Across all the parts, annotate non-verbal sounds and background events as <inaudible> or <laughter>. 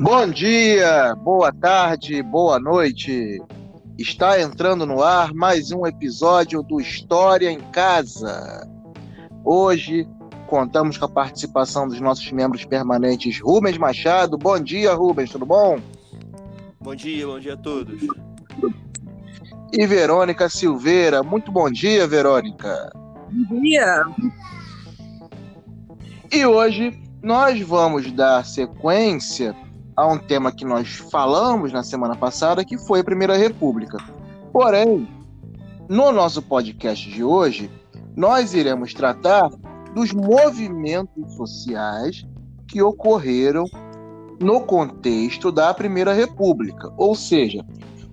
Bom dia, boa tarde, boa noite. Está entrando no ar mais um episódio do História em Casa. Hoje contamos com a participação dos nossos membros permanentes Rubens Machado. Bom dia, Rubens, tudo bom? Bom dia, bom dia a todos. E Verônica Silveira. Muito bom dia, Verônica. Bom dia. E hoje nós vamos dar sequência a um tema que nós falamos na semana passada, que foi a Primeira República. Porém, no nosso podcast de hoje, nós iremos tratar dos movimentos sociais que ocorreram no contexto da Primeira República, ou seja,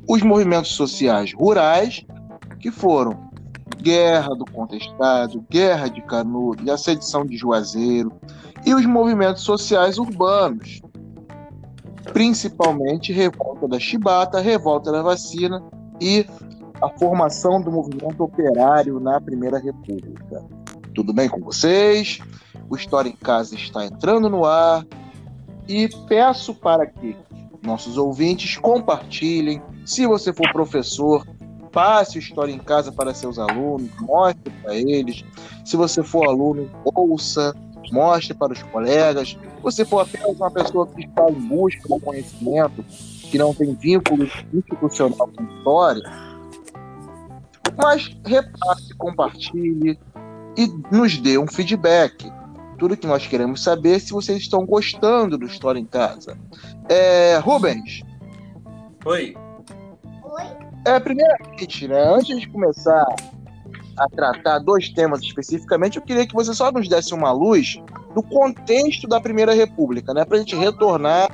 os movimentos sociais rurais, que foram Guerra do Contestado, Guerra de Canudos, a sedição de Juazeiro, e os movimentos sociais urbanos, principalmente Revolta da Chibata, Revolta da Vacina e a formação do movimento operário na Primeira República. Tudo bem com vocês? O História em Casa está entrando no ar e peço para que nossos ouvintes compartilhem. Se você for professor, passe o História em Casa para seus alunos, mostre para eles. Se você for aluno, ouça, mostre para os colegas. Se você for apenas uma pessoa que está em busca do conhecimento, que não tem vínculo institucional com a história, mas repasse, compartilhe e nos dê um feedback. Tudo que nós queremos saber é se vocês estão gostando do História em Casa. É, Rubens. Oi. É, primeiramente, né, antes de começar a tratar dois temas especificamente, eu queria que você só nos desse uma luz do contexto da Primeira República, né, para a gente retornar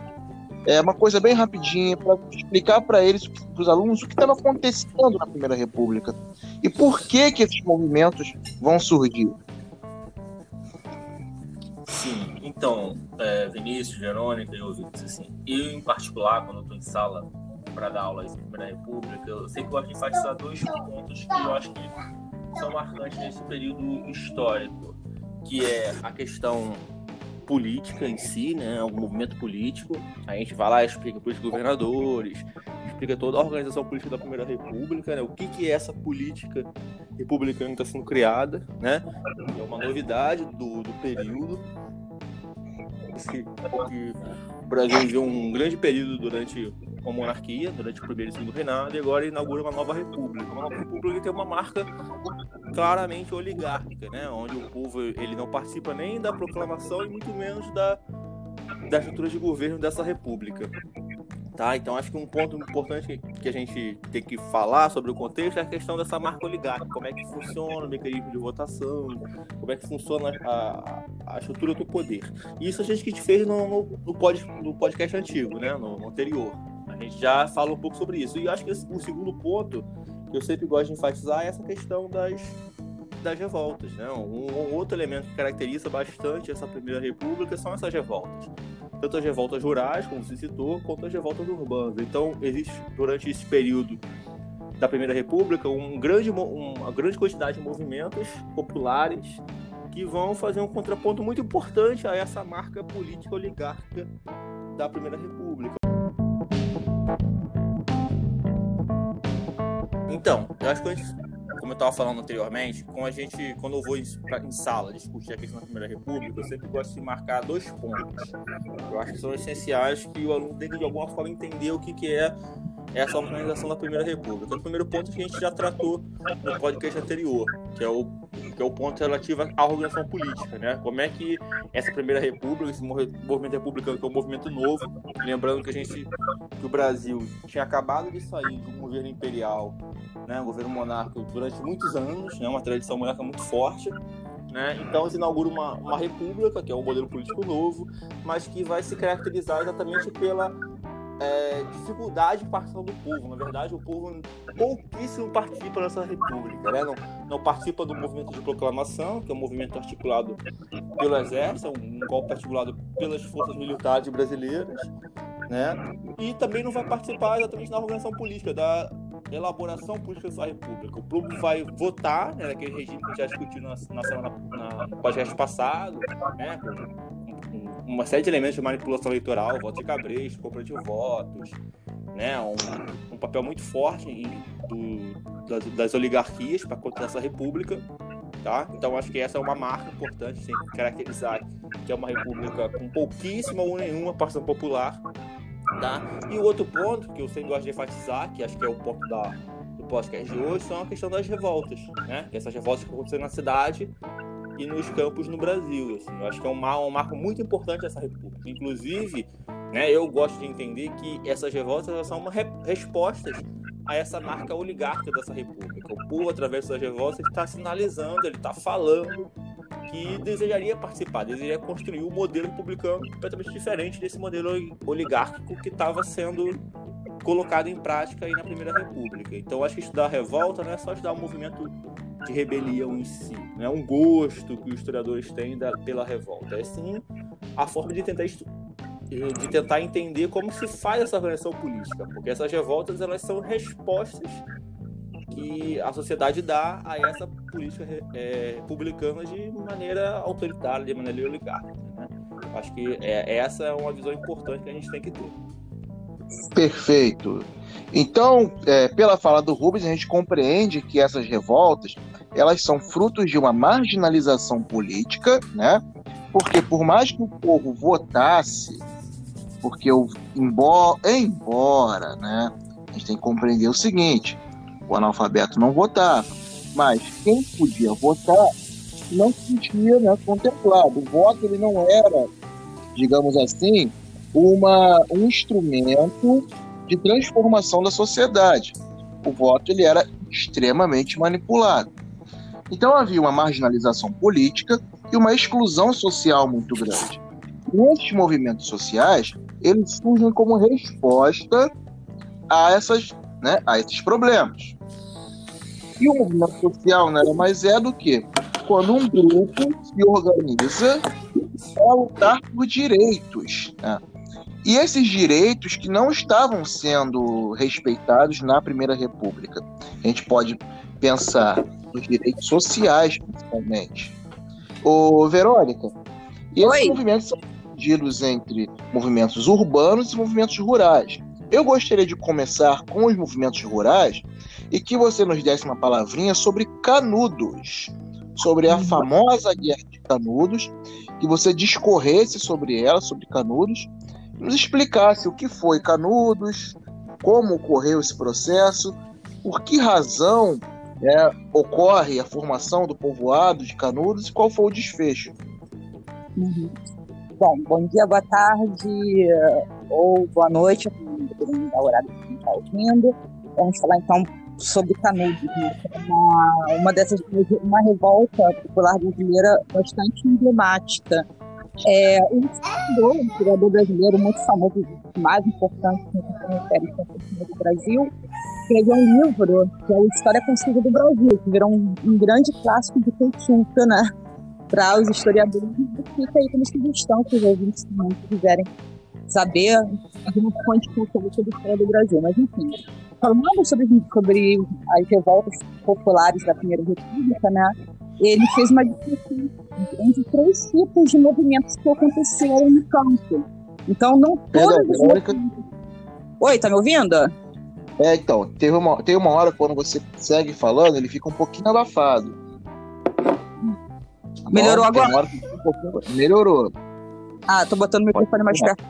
é uma coisa bem rapidinha para explicar para eles, para os alunos, o que estava acontecendo na Primeira República e por que que esses movimentos vão surgir. Sim, então, é, Vinícius, Verônica e ouvintes, assim, eu em particular, quando estou em sala para dar aulas Primeira República, eu sempre gosto de enfatizar dois pontos que eu acho que são marcantes nesse período histórico, que é a questão política em si, né, o movimento político. A gente vai lá e explica para os governadores, explica toda a organização política da Primeira República, né, o que, que é essa política republicana que está sendo criada, né, é uma novidade do, do período. Que o Brasil viveu um grande período durante a monarquia, durante o primeiro e segundo reinado, e agora inaugura uma nova república. Uma nova república tem uma marca claramente oligárquica, né? Onde o povo ele não participa nem da proclamação e muito menos da, da estrutura de governo dessa república. Tá? Então acho que um ponto importante que, a gente tem que falar sobre o contexto é a questão dessa marca oligárquica, como é que funciona o mecanismo de votação, como é que funciona a, a estrutura do poder. Isso a gente fez no, no, no podcast antigo, né? no, no anterior. Gente já fala um pouco sobre isso. E acho que o segundo ponto que eu sempre gosto de enfatizar é essa questão das, das revoltas. Né? Um, um, outro elemento que caracteriza bastante essa Primeira República são essas revoltas. Tanto as revoltas rurais, como se citou, quanto as revoltas urbanas. Então, existe, durante esse período da Primeira República, um grande, uma grande quantidade de movimentos populares que vão fazer um contraponto muito importante a essa marca política oligárquica da Primeira República. Então, eu acho que a gente como eu estava falando anteriormente, com a gente, quando eu vou em, em, sala discutir a questão da Primeira República, eu sempre gosto de marcar dois pontos. Eu acho que são essenciais que o aluno tem que, de alguma forma, entender o que, que é essa organização da Primeira República. O primeiro ponto que a gente já tratou no podcast anterior, que é o, que é o ponto relativo à organização política, né? Como é que essa Primeira República, esse movimento republicano, que é um movimento novo, lembrando que a gente, que o Brasil tinha acabado de sair do governo imperial, né, um governo monárquico durante muitos anos, né, uma tradição monárquica muito forte, né? Então se inaugura uma, uma república, que é um modelo político novo, mas que vai se caracterizar exatamente pela é, dificuldade de participação do povo. Na verdade, o povo pouquíssimo participa dessa república, né? não, não participa do movimento de proclamação, que é um movimento articulado pelo Exército, um golpe articulado pelas forças militares brasileiras, né? e também não vai participar exatamente da organização política, da elaboração política da república. O povo vai votar, né, naquele regime que já discutiu na, na semana, na, no podcast passado, né, uma série de elementos de manipulação eleitoral, voto de cabresto, compra de votos, né, um, um papel muito forte em, do, das, das, oligarquias para controlar essa república. Tá? Então acho que essa é uma marca importante, que caracterizar que é uma república com pouquíssima ou nenhuma participação popular. Tá? E o outro ponto que eu sempre gosto de enfatizar, que acho que é o ponto da, do podcast de hoje, são a questão das revoltas. Né? Que essas revoltas que aconteceram na cidade e nos campos no Brasil. Assim. Eu acho que é um, um marco muito importante dessa república. Inclusive, né, eu gosto de entender que essas revoltas são uma re respostas a essa marca oligarca dessa república. O povo, através dessas revoltas, está sinalizando, ele está falando que desejaria participar, desejaria construir um modelo republicano completamente diferente desse modelo oligárquico que estava sendo colocado em prática aí na Primeira República. Então, acho que estudar a revolta não é só estudar o movimento de rebelião em si, não é um gosto que os historiadores têm da, pela revolta, é sim a forma de tentar de tentar entender como se faz essa organização política, porque essas revoltas elas são respostas que a sociedade dá a essa política é, de maneira autoritária, de maneira oligárquica. Né? Acho que é, essa é uma visão importante que a gente tem que ter. Perfeito. Então, é, pela fala do Rubens, a gente compreende que essas revoltas elas são frutos de uma marginalização política, né? Porque por mais que o povo votasse, porque o embora, embora, né? A gente tem que compreender o seguinte: o analfabeto não votava, mas quem podia votar não se sentia né, contemplado. O voto ele não era, digamos assim, uma, um instrumento de transformação da sociedade. O voto ele era extremamente manipulado. Então havia uma marginalização política e uma exclusão social muito grande. E esses movimentos sociais eles surgem como resposta a essas, né, a esses problemas. E o movimento social nada mais é do que quando um grupo se organiza para lutar por direitos. Né? E esses direitos que não estavam sendo respeitados na Primeira República. A gente pode pensar nos direitos sociais, principalmente. Ô, Verônica, e esses Oi. movimentos são divididos entre movimentos urbanos e movimentos rurais. Eu gostaria de começar com os movimentos rurais e que você nos desse uma palavrinha sobre Canudos, sobre a famosa Guerra de Canudos, que você discorresse sobre ela, sobre Canudos, nos explicasse o que foi Canudos, como ocorreu esse processo, por que razão é, ocorre a formação do povoado de Canudos e qual foi o desfecho. Uhum. Bom, bom dia, boa tarde ou boa noite, dependendo da horário que está ouvindo. Vamos falar então sobre Canudos, né? uma, uma dessas uma revolta popular brasileira bastante emblemática é, um historiador, um brasileiro muito famoso, mais importante no Ministério do Brasil, escreveu um livro que é o História Consigo do Brasil, que virou um, um grande clássico de cultura, né? Para os historiadores, fica aí como sugestão que os ouvintes também quiserem saber alguma fonte cultural sobre a história do Brasil. Mas, enfim, falando sobre, sobre as revoltas populares da Primeira República, né? ele fez uma distinção entre três tipos de movimentos que aconteceram no campo. Então, não todas as. Oi, tá me ouvindo? É, então, teve uma, tem uma hora quando você segue falando, ele fica um pouquinho abafado. Melhorou agora? Um. Melhorou. Ah, tô botando o microfone mais perto.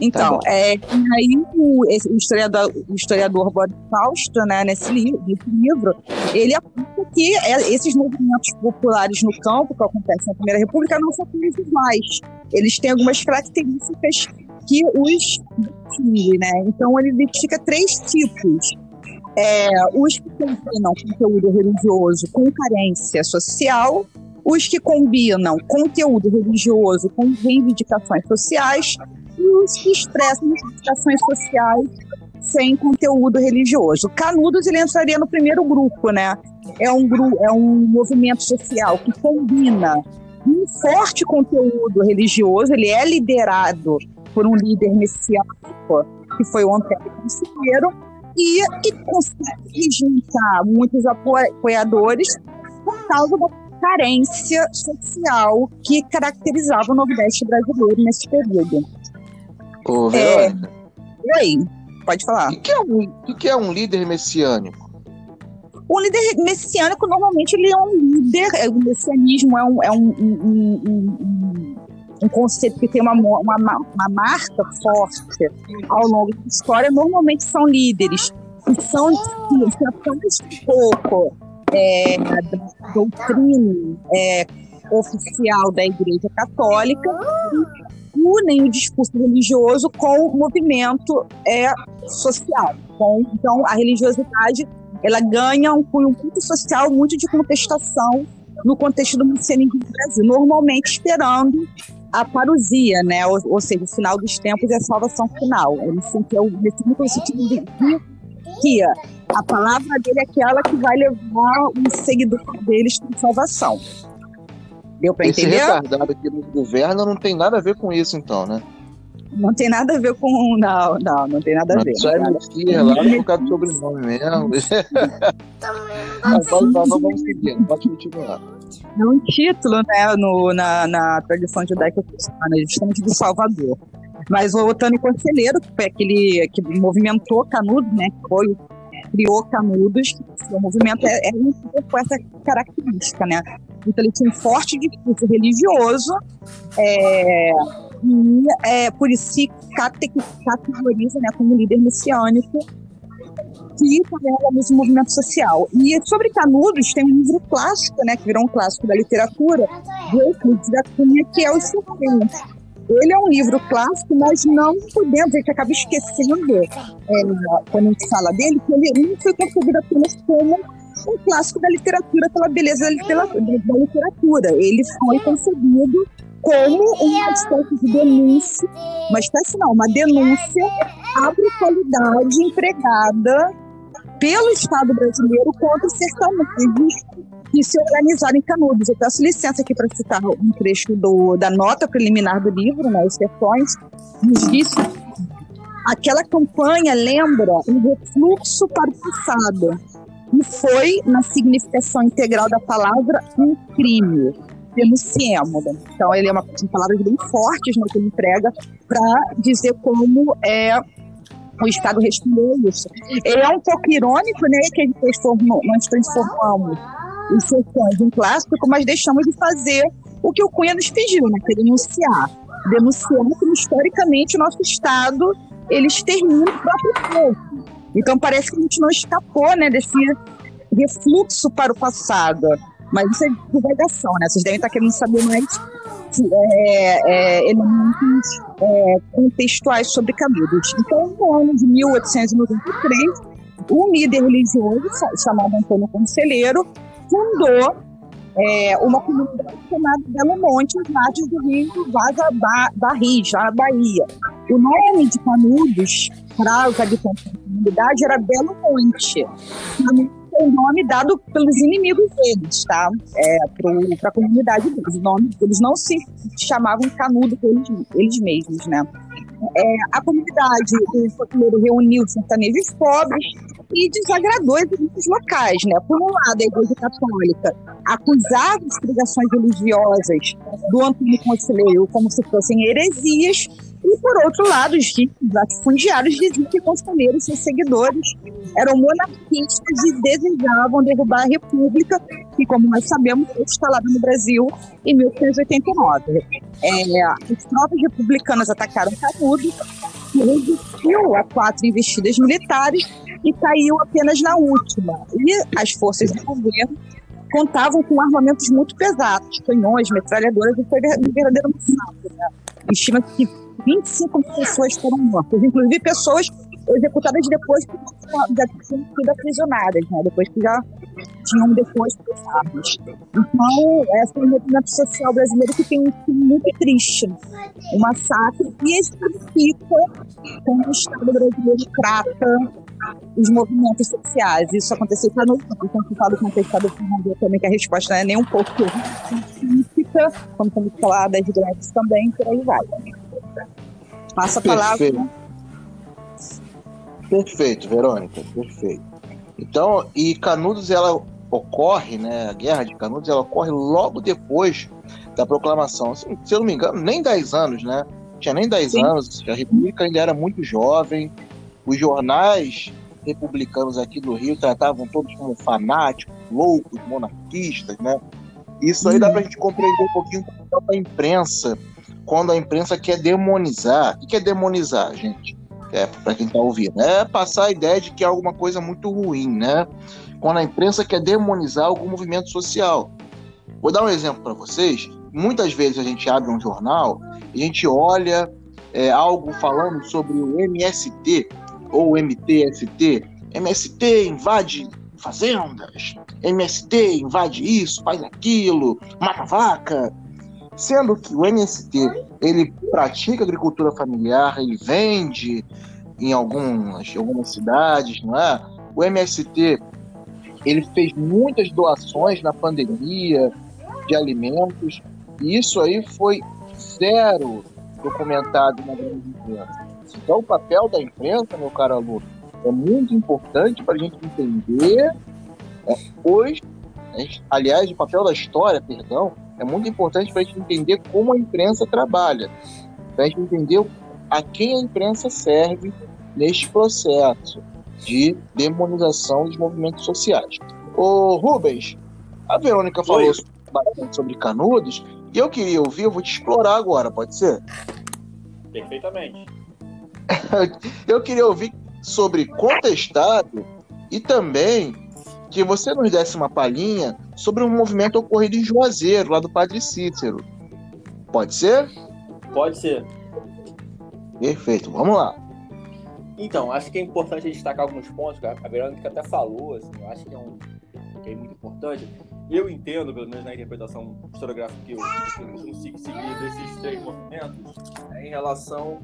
Então, tá é, aí o, esse, o, historiador, o historiador Boris Fausto, né, nesse, li nesse livro, ele aponta que é, esses movimentos populares no campo, que acontecem na Primeira República, não são iguais. Eles têm algumas características que os distinguem, né? Então, ele identifica três tipos. É, os que combinam conteúdo religioso com carência social, os que combinam conteúdo religioso com reivindicações sociais os que expressam reivindicações sociais sem conteúdo religioso. Canudos ele entraria no primeiro grupo, né? É um grupo, é um movimento social que combina um forte conteúdo religioso. Ele é liderado por um líder messiânico que foi o Antônio Conselheiro e que consegue juntar muitos apoiadores por causa da carência social que caracterizava o Nordeste brasileiro nesse período. Ô. É... Oi, pode falar. O que, é um, o que é um líder messiânico? O líder messiânico, normalmente, ele é um líder. É, o messianismo é um, é um, um, um, um conceito que tem uma, uma, uma marca forte ao longo da história. Normalmente são líderes que são que afastam um pouco é, da doutrina é, oficial da Igreja Católica e unem o discurso religioso com o movimento é, social. Então, a religiosidade ela ganha um cunho muito social, muito de contestação no contexto do cristianismo no Brasil, normalmente esperando a parousia, né? Ou, ou, seja, o final dos tempos e a salvação final. Ele sempre é o sentido de que a palavra dele é aquela que vai levar os seguidores deles para salvação. Deu para entender? Esse retardado que nos governa não tem nada a ver com isso, então, né? Não tem nada a ver com. Não, não, não tem nada a ver. Só é mentira, lá por causa do sobrenome mesmo. Mas vamos seguir, pode continuar. É um título, né, no, na, na tradição judaica cristã, justamente do Salvador. Mas o Otânio Conselheiro, que foi aquele que movimentou Canudos, né, que foi criou Canudos, o movimento é, é com essa característica, né? Então ele tinha um forte discurso religioso, é, e é, por isso se categoriza né, como líder messiânico o movimento social. E sobre Canudos, tem um livro clássico, né, que virou um clássico da literatura, que é Os Serpentes. Ele é um livro clássico, mas não podemos, a gente acaba esquecendo, é, quando a gente fala dele, que ele não foi concebido apenas como um clássico da literatura pela beleza da literatura. Ele foi concebido como uma espécie de denúncia, uma espécie não, uma denúncia à brutalidade empregada pelo Estado brasileiro contra os sertanejos que se organizaram em Canudos. Eu peço licença aqui para citar um trecho do, da nota preliminar do livro, né, Os Sertões, nos disse aquela campanha lembra um refluxo para o passado e foi, na significação integral da palavra, um crime denunciemos. Então, ele é uma palavras bem fortes no que ele emprega para dizer como é o Estado respondeu isso. É um pouco irônico, né, que nós transformamos os sertões em clássico, mas deixamos de fazer o que o Cunha nos pediu, né, que é denunciar. Denunciando que, historicamente, o nosso Estado, ele extermina o próprio povo. Então, parece que a gente não escapou, né, desse refluxo para o passado. Mas isso é divulgação, né? Vocês devem estar querendo saber mais é, é, elementos é, contextuais sobre Canudos. Então, no ano de 1893, um líder religioso chamado Antônio Conselheiro fundou é, uma comunidade chamada Belo Monte, às margens do rio Vaza Barris, na Bahia. O nome de Canudos para os habitantes da comunidade era Belo Monte. Canudos o nome dado pelos inimigos deles, tá? É, para a comunidade deles. O nome, eles não se chamavam canudo eles, eles mesmos, né? É, a comunidade, o folclore reuniu sertanejos pobres e desagradou elites locais, né? Por um lado, a Igreja Católica acusava as pregações religiosas do Antônio Conselheiro como se fossem heresias, e por outro lado, os latifundiários diziam que Conselheiro seus seguidores eram monarquistas e desejavam derrubar a República, que, como nós sabemos, foi instalada no Brasil em 1889. É, as tropas republicanas atacaram Canudos, que resistiu a quatro investidas militares e caiu apenas na última. E as forças do governo contavam com armamentos muito pesados, canhões, metralhadoras, e foi verdadeiro massacre. Né? Estima-se que 25 pessoas foram mortas, inclusive pessoas executadas depois que já tinham sido aprisionadas, né? depois que já tinham depois armas. Então, essa é o movimento social brasileiro que tem um fim muito triste, um massacre, e isso fica com o Estado brasileiro trata os movimentos sociais. Isso aconteceu para nós, então eu falo com o Estado também que a resposta não é nem um pouco científica, como estamos falar das greves também, por aí vai. Passa a palavra. Perfeito. Perfeito, Verônica, perfeito. Então, e Canudos, ela ocorre, né, a Guerra de Canudos, ela ocorre logo depois da proclamação. Se, se eu não me engano, nem 10 anos, né? Tinha nem 10 Sim. anos, a República ainda era muito jovem. Os jornais republicanos aqui do Rio tratavam todos como fanáticos, loucos, monarquistas, né? Isso aí dá para a gente compreender um pouquinho da imprensa, quando a imprensa quer demonizar. O que é demonizar, gente? É, para quem está ouvindo, é passar a ideia de que é alguma coisa muito ruim, né? Quando a imprensa quer demonizar algum movimento social. Vou dar um exemplo para vocês. Muitas vezes a gente abre um jornal e a gente olha é, algo falando sobre o MST ou MTST. MST invade fazendas, MST invade isso, faz aquilo, mata vaca. Sendo que o MST ele pratica agricultura familiar, ele vende em algumas, algumas cidades, não é? O MST ele fez muitas doações na pandemia de alimentos e isso aí foi zero documentado na grande imprensa. Então o papel da imprensa, meu caro aluno, é muito importante para a gente entender hoje, aliás, o papel da história, perdão, é muito importante para a gente entender como a imprensa trabalha, para a gente entender a quem a imprensa serve neste processo de demonização dos movimentos sociais. Ô Rubens, a Verônica falou Oi. bastante sobre Canudos e eu queria ouvir, eu vou te explorar agora, pode ser? Perfeitamente. <laughs> eu queria ouvir sobre contestado e também que você nos desse uma palhinha sobre um movimento ocorrido em Juazeiro, lá do Padre Cícero. Pode ser? Pode ser. Perfeito, vamos lá. Então, acho que é importante destacar alguns pontos, a Verônica até falou, assim, eu acho que é, um, que é muito importante. Eu entendo, pelo menos na interpretação historiográfica que eu, que eu consigo seguir desses três movimentos, é em relação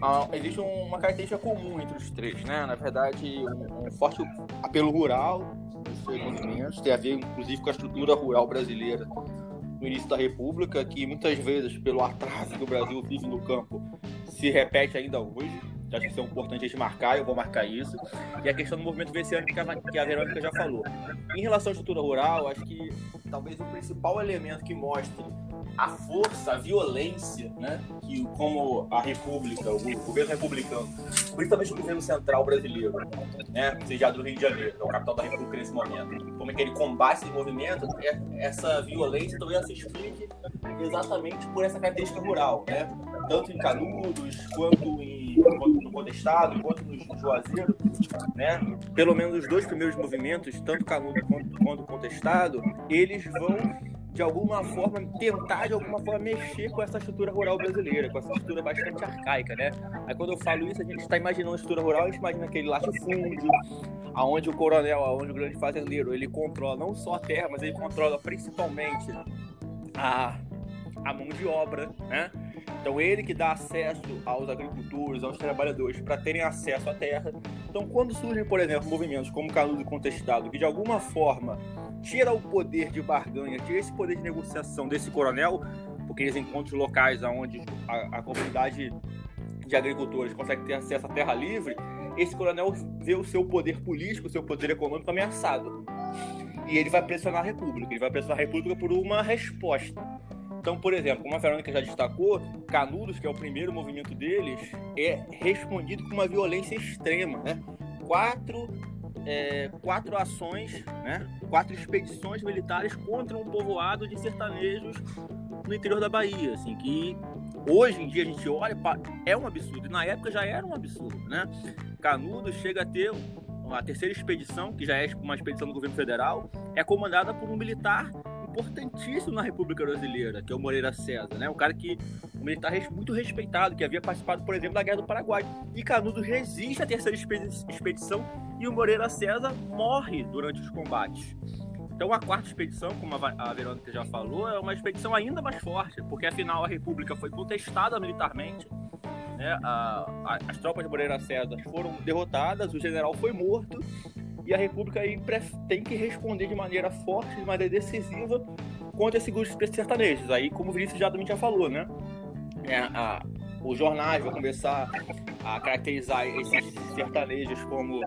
ah, existe uma característica comum entre os três, né? Na verdade, um, um forte apelo rural movimentos, tem a ver, inclusive, com a estrutura rural brasileira no início da República, que muitas vezes, pelo atraso que o Brasil vive no campo, se repete ainda hoje. Acho que isso é importante a gente marcar, eu vou marcar isso. E a questão do movimento venciano que a Verônica já falou. Em relação à estrutura rural, acho que talvez o principal elemento que mostre a força, a violência, né, que como a República, o governo republicano, principalmente o governo central brasileiro, né, seja do Rio de Janeiro, que é o capital da República nesse momento, como é que ele combate esse movimento, é, essa violência talvez se explique exatamente por essa característica rural, né, tanto em Canudos, quanto, em, no Contestado, quanto no Juazeiro, né, pelo menos os dois primeiros movimentos, tanto Canudos quanto, quanto Contestado, eles vão de alguma forma, tentar de alguma forma mexer com essa estrutura rural brasileira, com essa estrutura bastante arcaica, né? Aí quando eu falo isso, a gente está imaginando a estrutura rural, a gente imagina aquele latifúndio, aonde o coronel, aonde o grande fazendeiro, ele controla não só a terra, mas ele controla principalmente a, a mão de obra, né? Então ele que dá acesso aos agricultores, aos trabalhadores para terem acesso à terra. Então quando surgem, por exemplo, movimentos como Canudo Contestado, que de alguma forma tira o poder de barganha, tira esse poder de negociação desse coronel, porque eles encontram locais onde a, a comunidade de agricultores consegue ter acesso à terra livre, esse coronel vê o seu poder político, o seu poder econômico ameaçado. E ele vai pressionar a República, ele vai pressionar a República por uma resposta. Então, por exemplo, como a Verônica já destacou, Canudos, que é o primeiro movimento deles, é respondido com uma violência extrema. Né? Quatro é, quatro ações, né, quatro expedições militares contra um povoado de sertanejos no interior da Bahia, assim, que hoje em dia a gente olha, é um absurdo, e na época já era um absurdo, né? Canudos chega a ter a terceira expedição, que já é uma expedição do governo federal, é comandada por um militar importantíssimo na República Brasileira, que é o Moreira César, né? Um cara que um militar muito respeitado, que havia participado, por exemplo, da Guerra do Paraguai. E Canudos resiste à terceira expedição e o Moreira César morre durante os combates. Então a quarta expedição, como a Verônica já falou, é uma expedição ainda mais forte, porque afinal a República foi contestada militarmente, né? a, a, as tropas de Moreira César foram derrotadas, o general foi morto e a República aí tem que responder de maneira forte, de maneira decisiva contra esses grupos sertanejos. Aí, como o Vinícius já, já falou, né? É, a, os jornais vão começar a caracterizar esses sertanejos como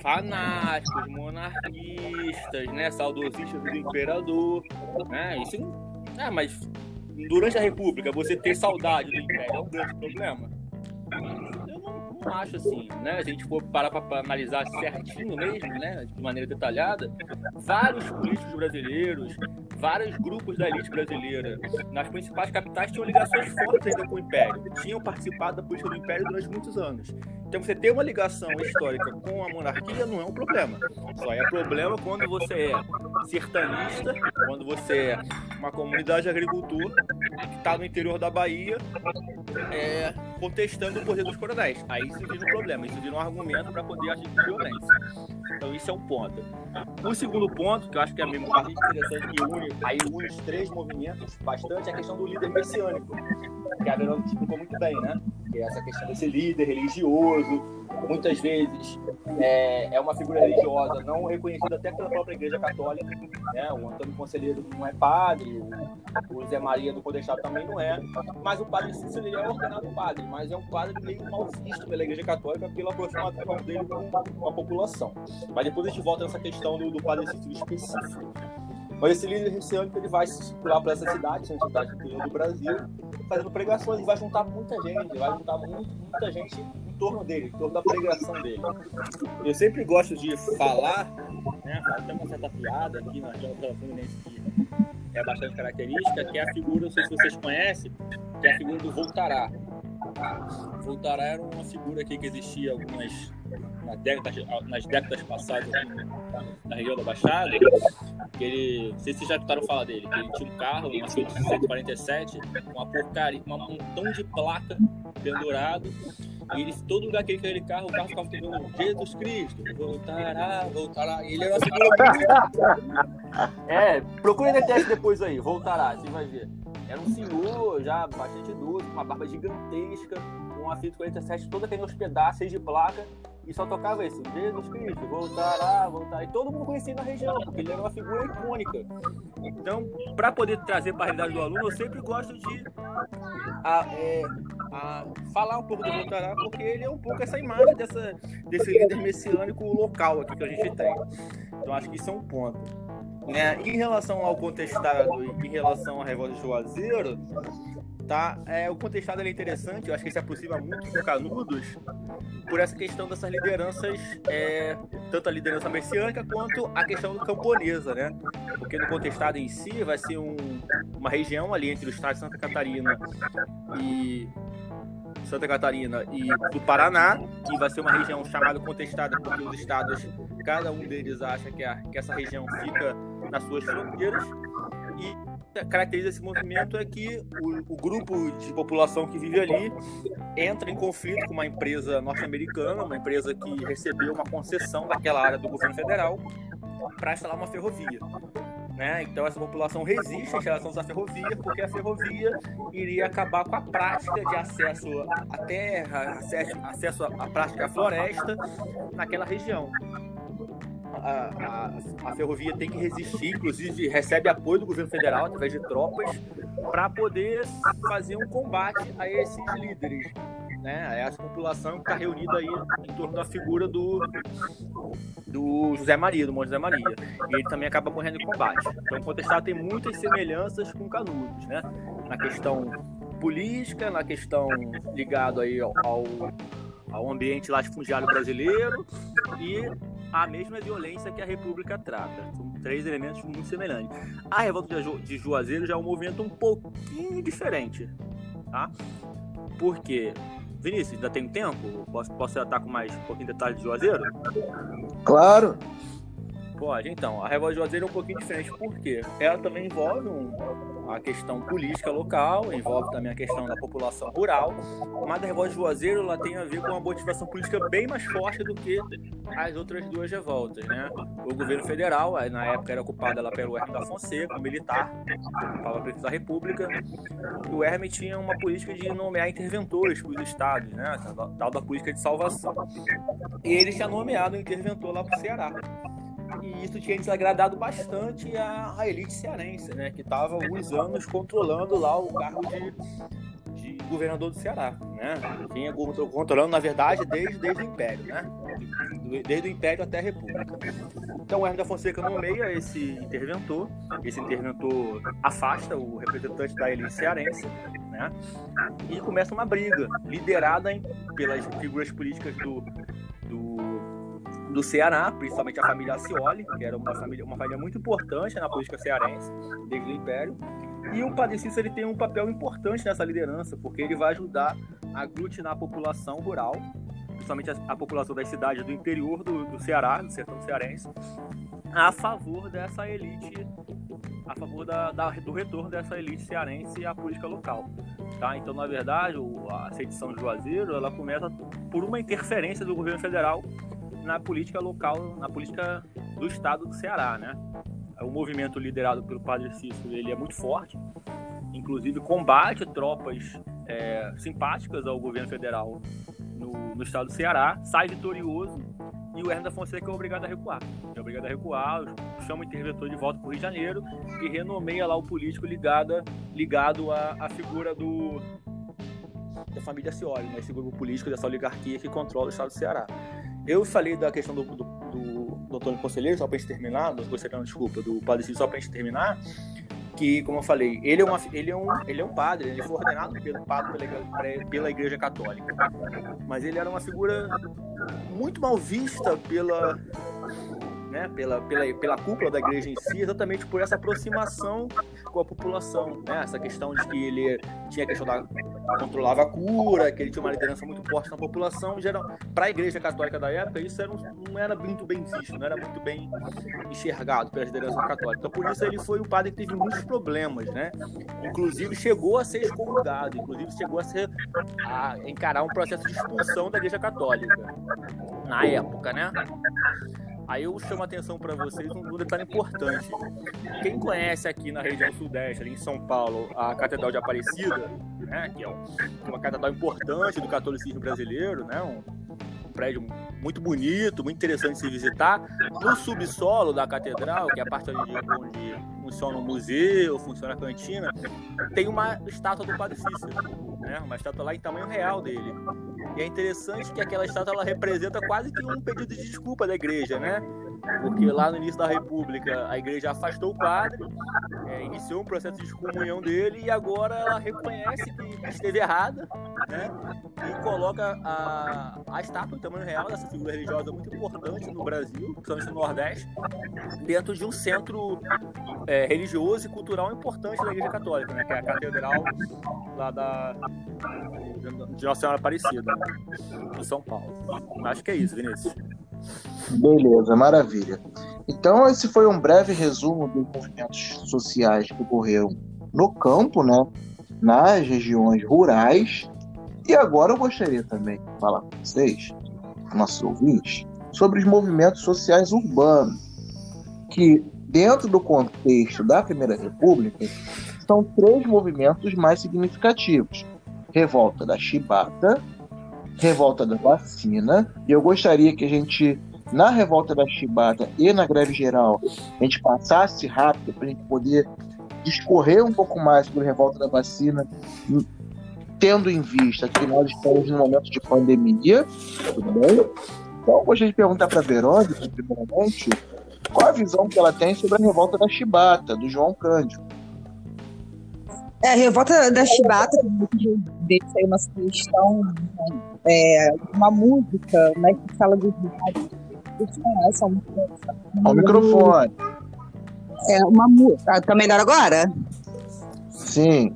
fanáticos, monarquistas, né, saudosistas do imperador, né? Isso, é, mas durante a República você ter saudade do Império é um grande problema. Não acho assim, né? Se a gente for parar para analisar certinho mesmo, né, de maneira detalhada, vários políticos brasileiros, vários grupos da elite brasileira nas principais capitais tinham ligações fortes ainda com o Império, tinham participado da política do Império durante muitos anos. Então você ter uma ligação histórica com a monarquia não é um problema. Só é problema quando você é sertanista, quando você é uma comunidade de agricultor que está no interior da Bahia é, contestando o poder dos coronéis. Aí isso vira um problema, isso vira um argumento para poder agir com violência. Então isso é um ponto. O segundo ponto, que eu acho que é mesmo bastante interessante, que une, aí une os três movimentos bastante, é a questão do líder messiânico, que a Verônica explicou muito bem, né? Que é essa questão desse líder religioso, muitas vezes é, é uma figura religiosa não reconhecida até pela própria Igreja Católica. Né? O Antônio Conselheiro não é padre, o Zé Maria do Podestado também não é, mas o padre Cícero é ordenado padre, mas é um padre meio mal pela Igreja Católica pela aproximação dele com a população. Mas depois a gente volta nessa questão do, do padre Cícero específico. Mas esse líder messiânico ele vai circular para essa cidade, são cidades interior do Brasil, fazendo pregações e vai juntar muita gente, vai juntar muito, muita gente torno dele, em torno da pregação dele. Eu sempre gosto de falar, né, até uma certa piada aqui na região Fluminense que é bastante característica, que é a figura, não sei se vocês conhecem, que é a figura do Voltará. Voltará era uma figura aqui que existia algumas décadas, nas décadas passadas na região da Baixada, que ele, não sei se vocês já escutaram falar dele, que ele tinha um carro, uma Fiat 147, uma porcaria, um montão de placa pendurado e ele, todo lugar que ele aquele carro, o carro ficava tocando Jesus Cristo, voltará, voltará. E ele era figura <laughs> É, procure na internet depois aí, voltará, você vai ver. Era um senhor já bastante idoso, com uma barba gigantesca, uma Fiat 47 toda tendo os pedaços de placa, e só tocava isso, Jesus Cristo, voltará, voltará. E todo mundo conhecia na região, porque ele era uma figura icônica. Então, para poder trazer para a realidade do aluno, eu sempre gosto de a, é, a falar um pouco do Voltará, porque ele é um pouco essa imagem dessa, desse líder messiânico local aqui que a gente tem. Então, acho que isso é um ponto. Né? Em relação ao contestado em relação à revolta de Juazeiro, tá? É, o contestado é interessante, eu acho que ele se aproxima muito com Canudos por essa questão dessas lideranças, é, tanto a liderança messiânica quanto a questão do camponesa, né? Porque no contestado em si vai ser um, uma região ali entre o estado de Santa Catarina e Santa Catarina e do Paraná, que vai ser uma região chamada contestada porque os estados, cada um deles acha que, a, que essa região fica nas suas fronteiras caracteriza esse movimento é que o, o, grupo de população que vive ali entra em conflito com uma empresa norte-americana, uma empresa que recebeu uma concessão daquela área do governo federal para instalar uma ferrovia. Né? Então essa população resiste em relação à ferrovia, porque a ferrovia iria acabar com a prática de acesso à terra, acesso, acesso à prática à floresta naquela região a, a, a, ferrovia tem que resistir, inclusive recebe apoio do governo federal através de tropas para poder fazer um combate a esses líderes. Né, essa população que está reunida aí em torno da figura do, do José Maria, do Monte José Maria. E ele também acaba morrendo em combate. Então, o Contestado tem muitas semelhanças com Canudos, né? Na questão política, na questão ligado aí ao, ao ambiente latifundiário brasileiro e a mesma violência que a República trata. São três elementos muito semelhantes. A revolta de Juazeiro já é um movimento um pouquinho diferente, tá? Porque, Vinícius, ainda tem tempo? Posso, posso tratar com mais um pouquinho de detalhe de Juazeiro? Claro! Pode, então. A revolta de Juazeiro é um pouquinho diferente, porque ela também envolve um, a questão política local, envolve também a questão da população rural, mas a revolta de Juazeiro ela tem a ver com uma motivação política bem mais forte do que as outras duas revoltas, né? O governo federal, na época era ocupado lá pelo Hermes da Fonseca, um militar, ocupava presidência da República, e o Hermes tinha uma política de nomear interventores para os estados, né? Tal da política de salvação. E ele tinha nomeado um interventor lá para o Ceará e isso tinha desagradado bastante a, a elite cearense, né? Que estava alguns anos controlando lá o cargo de, de governador do Ceará, né? Vinha controlando, na verdade, desde, desde o Império, né? Desde o Império até a República. Então o Hermes da Fonseca nomeia esse interventor, esse interventor afasta o representante da elite cearense, né? E começa uma briga, liderada em, pelas figuras políticas do, do, do Ceará, principalmente a família Acioli, que era uma família, uma família muito importante na política cearense, desde o Império, e o Padre Cícero ele tem um papel importante nessa liderança, porque ele vai ajudar a aglutinar a população rural, principalmente a, a população das cidades do interior do, do Ceará, do sertão cearense, a favor dessa elite, a favor da, da, do retorno dessa elite cearense à política local. Tá? Então, na verdade, a sedição de Juazeiro ela começa por uma interferência do governo federal na política local, na política do estado do Ceará, né? o movimento liderado pelo Padre Cícero ele é muito forte, inclusive combate tropas é, simpáticas ao governo federal no, no, estado do Ceará, sai vitorioso e o Hermes da Fonseca é obrigado a recuar. É obrigado a recuar, chama o interventor de volta para o Rio de Janeiro e renomeia lá o político ligado, ligado à, à figura do, da família Cioli, né? esse grupo político dessa oligarquia que controla o estado do Ceará. Eu falei da questão do, do, do do Antônio Conselheiro, só para gente terminar, do Conselheiro, desculpa, do Padre Cícero, só para gente terminar, que, como eu falei, ele é, uma, ele é, um, ele é um padre, ele foi ordenado pelo padre pela, pela Igreja Católica, mas ele era uma figura muito mal vista pela, né, pela, pela, pela cúpula da igreja em si, exatamente por essa aproximação com a população, né, essa questão de que ele tinha a questão da controlava a cura, que ele tinha uma liderança muito forte na população, para a igreja católica da época isso era um, não era muito bem visto, não era muito bem enxergado pela liderança católica. Então por isso ele foi um padre que teve muitos problemas, né? Inclusive chegou a ser excomungado, inclusive chegou a ser a encarar um processo de expulsão da igreja católica na época, né? Aí eu chamo a atenção para vocês um detalhe importante. Quem conhece aqui na região sudeste, ali em São Paulo, a Catedral de Aparecida, né, que é um, uma catedral importante do catolicismo brasileiro, né, um prédio muito bonito, muito interessante de se visitar. No subsolo da catedral, que é a parte onde, onde funciona o museu, funciona a cantina, tem uma estátua do Padre Cícero, né? Uma estátua lá em tamanho real dele. E é interessante que aquela estátua ela representa quase que um pedido de desculpa da igreja, né? Porque lá no início da República a igreja afastou o padre, é, iniciou um processo de excomunhão dele e agora ela reconhece que esteve errada, né? E coloca a, a estátua em tamanho real dessa figura religiosa muito importante no Brasil, principalmente no Nordeste, dentro de um centro é, religioso e cultural importante da Igreja Católica, né? Que é a catedral lá da de Nossa Senhora Aparecida, em São Paulo. Acho que é isso, Vinícius. Beleza, maravilha. Então, esse foi um breve resumo dos movimentos sociais que ocorreram no campo, né, nas regiões rurais. E agora eu gostaria também de falar com vocês, nossos ouvintes, sobre os movimentos sociais urbanos, que, dentro do contexto da Primeira República, são três movimentos mais significativos: Revolta da Chibata, Revolta da Vacina, e eu gostaria que a gente na revolta da Chibata e na greve geral a gente passasse rápido para a gente poder discorrer um pouco mais sobre a revolta da vacina, tendo em vista que nós estamos num momento de pandemia, tudo bem? Então, eu gostaria de perguntar para a Verônica, primeiramente, qual a visão que ela tem sobre a revolta da Chibata, do João Cândido. É, a revolta da Chibata, deixa aí uma sugestão, é, uma música né, que fala dos diários vocês Ao microfone. É uma música. Tá melhor agora? Sim.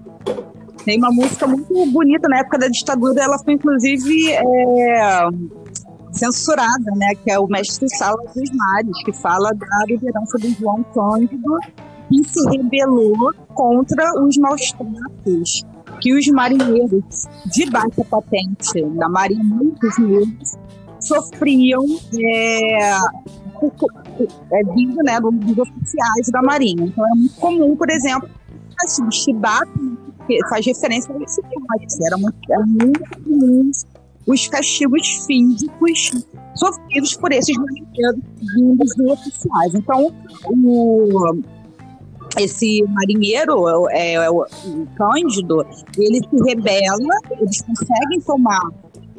Tem uma música muito bonita na época da ditadura, ela foi inclusive é, censurada, né? Que é o Mestre Sala dos Mares, que fala da liderança do João Cândido, que se rebelou contra os maus tratos que os marinheiros de baixa patente da Marinha, muitos negros, sofriam é, é, vindo né, dos oficiais da Marinha. Então era muito comum, por exemplo, assim, chibata, faz referência ao esporte, era muito, era muito comum os castigos físicos sofridos por esses marinheiros vindos dos oficiais. Então, o, esse marinheiro, é, é, o, o Cândido, ele se rebela, eles conseguem tomar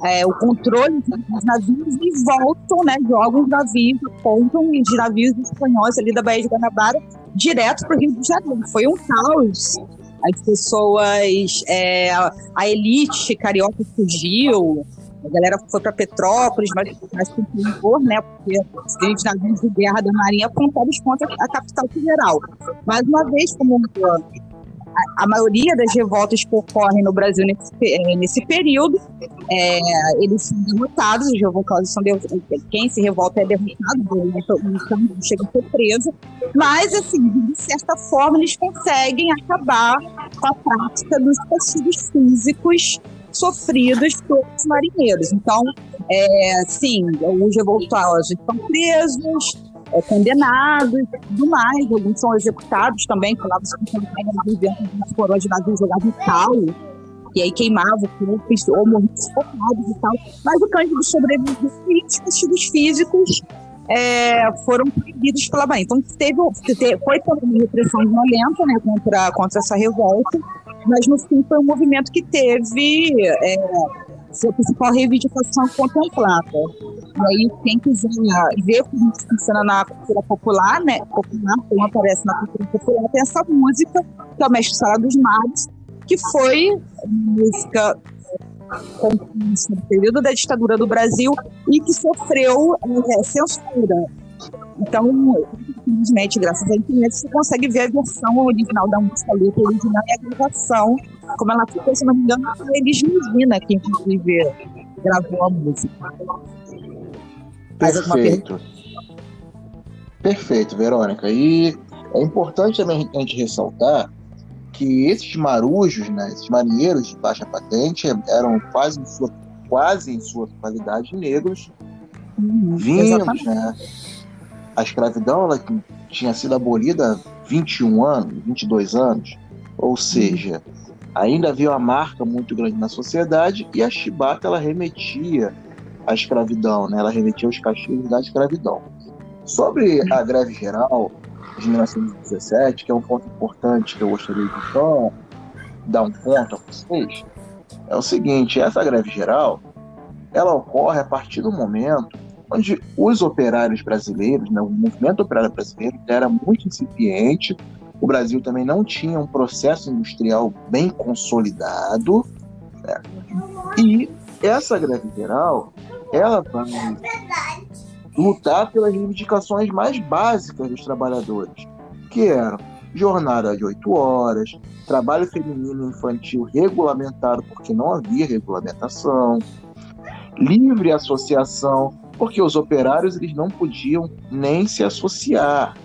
é, o controle dos navios e voltam, né, jogam os navios, apontam de navios espanhóis ali da Baía de Guanabara direto para o Rio de Janeiro. Foi um caos. As pessoas, é, a elite carioca fugiu, a galera foi para Petrópolis, mas, mas com terror, né? Porque os grandes navios de guerra da Marinha apontados contra a capital federal. Mais uma vez, como a, a maioria das revoltas que ocorrem no Brasil nesse, é, nesse período, é, eles são derrotados, os revoltados são derrotados, quem se revolta é derrotado, então chega a ser preso, mas, assim, de certa forma, eles conseguem acabar com a prática dos castigos físicos sofridos pelos marinheiros. Então, é, sim, os revoltosos estão presos, é, condenados e tudo mais. Alguns são executados também, falavam-se que dentro de coroas de navio jogavam cal, e aí queimava o corpo ou morria sufocados e tal. Mas o Cândido sobreviveu e os físicos é, foram proibidos pela Bahia. Então teve, foi também repressão violenta né, contra, contra essa revolta, mas no fim foi um movimento que teve é, sua principal reivindicação contemplada. E aí, quem quiser ver como funciona na cultura popular, né, popular, como aparece na cultura popular, tem essa música, que é o Mestre Sala dos Mares, que foi música no período da ditadura do Brasil e que sofreu é, censura. Então, infelizmente, graças à internet, você consegue ver a versão original da música, a letra original e a gravação, como ela ficou, se não me engano, foi a Elis Regina que, inclusive, gravou a música. Perfeito. Perfeito, Verônica. E é importante também a gente ressaltar que esses marujos, né, esses marinheiros de baixa patente, eram quase em sua, quase em sua totalidade negros, uhum, vindos, né, a escravidão ela tinha sido abolida há 21 anos, 22 anos, ou seja, ainda havia uma marca muito grande na sociedade e a chibata ela remetia à escravidão, né? ela remetia aos castigos da escravidão. Sobre a greve geral de 1917, que é um ponto importante que eu gostaria de só dar um ponto a vocês, é o seguinte, essa greve geral, ela ocorre a partir do momento onde os operários brasileiros, né, o movimento operário brasileiro era muito incipiente, o Brasil também não tinha um processo industrial bem consolidado, né, e essa greve geral, ela vai lutar pelas reivindicações mais básicas dos trabalhadores, que eram jornada de oito horas, trabalho feminino e infantil regulamentado, porque não havia regulamentação, livre associação, porque os operários eles não podiam nem se associar.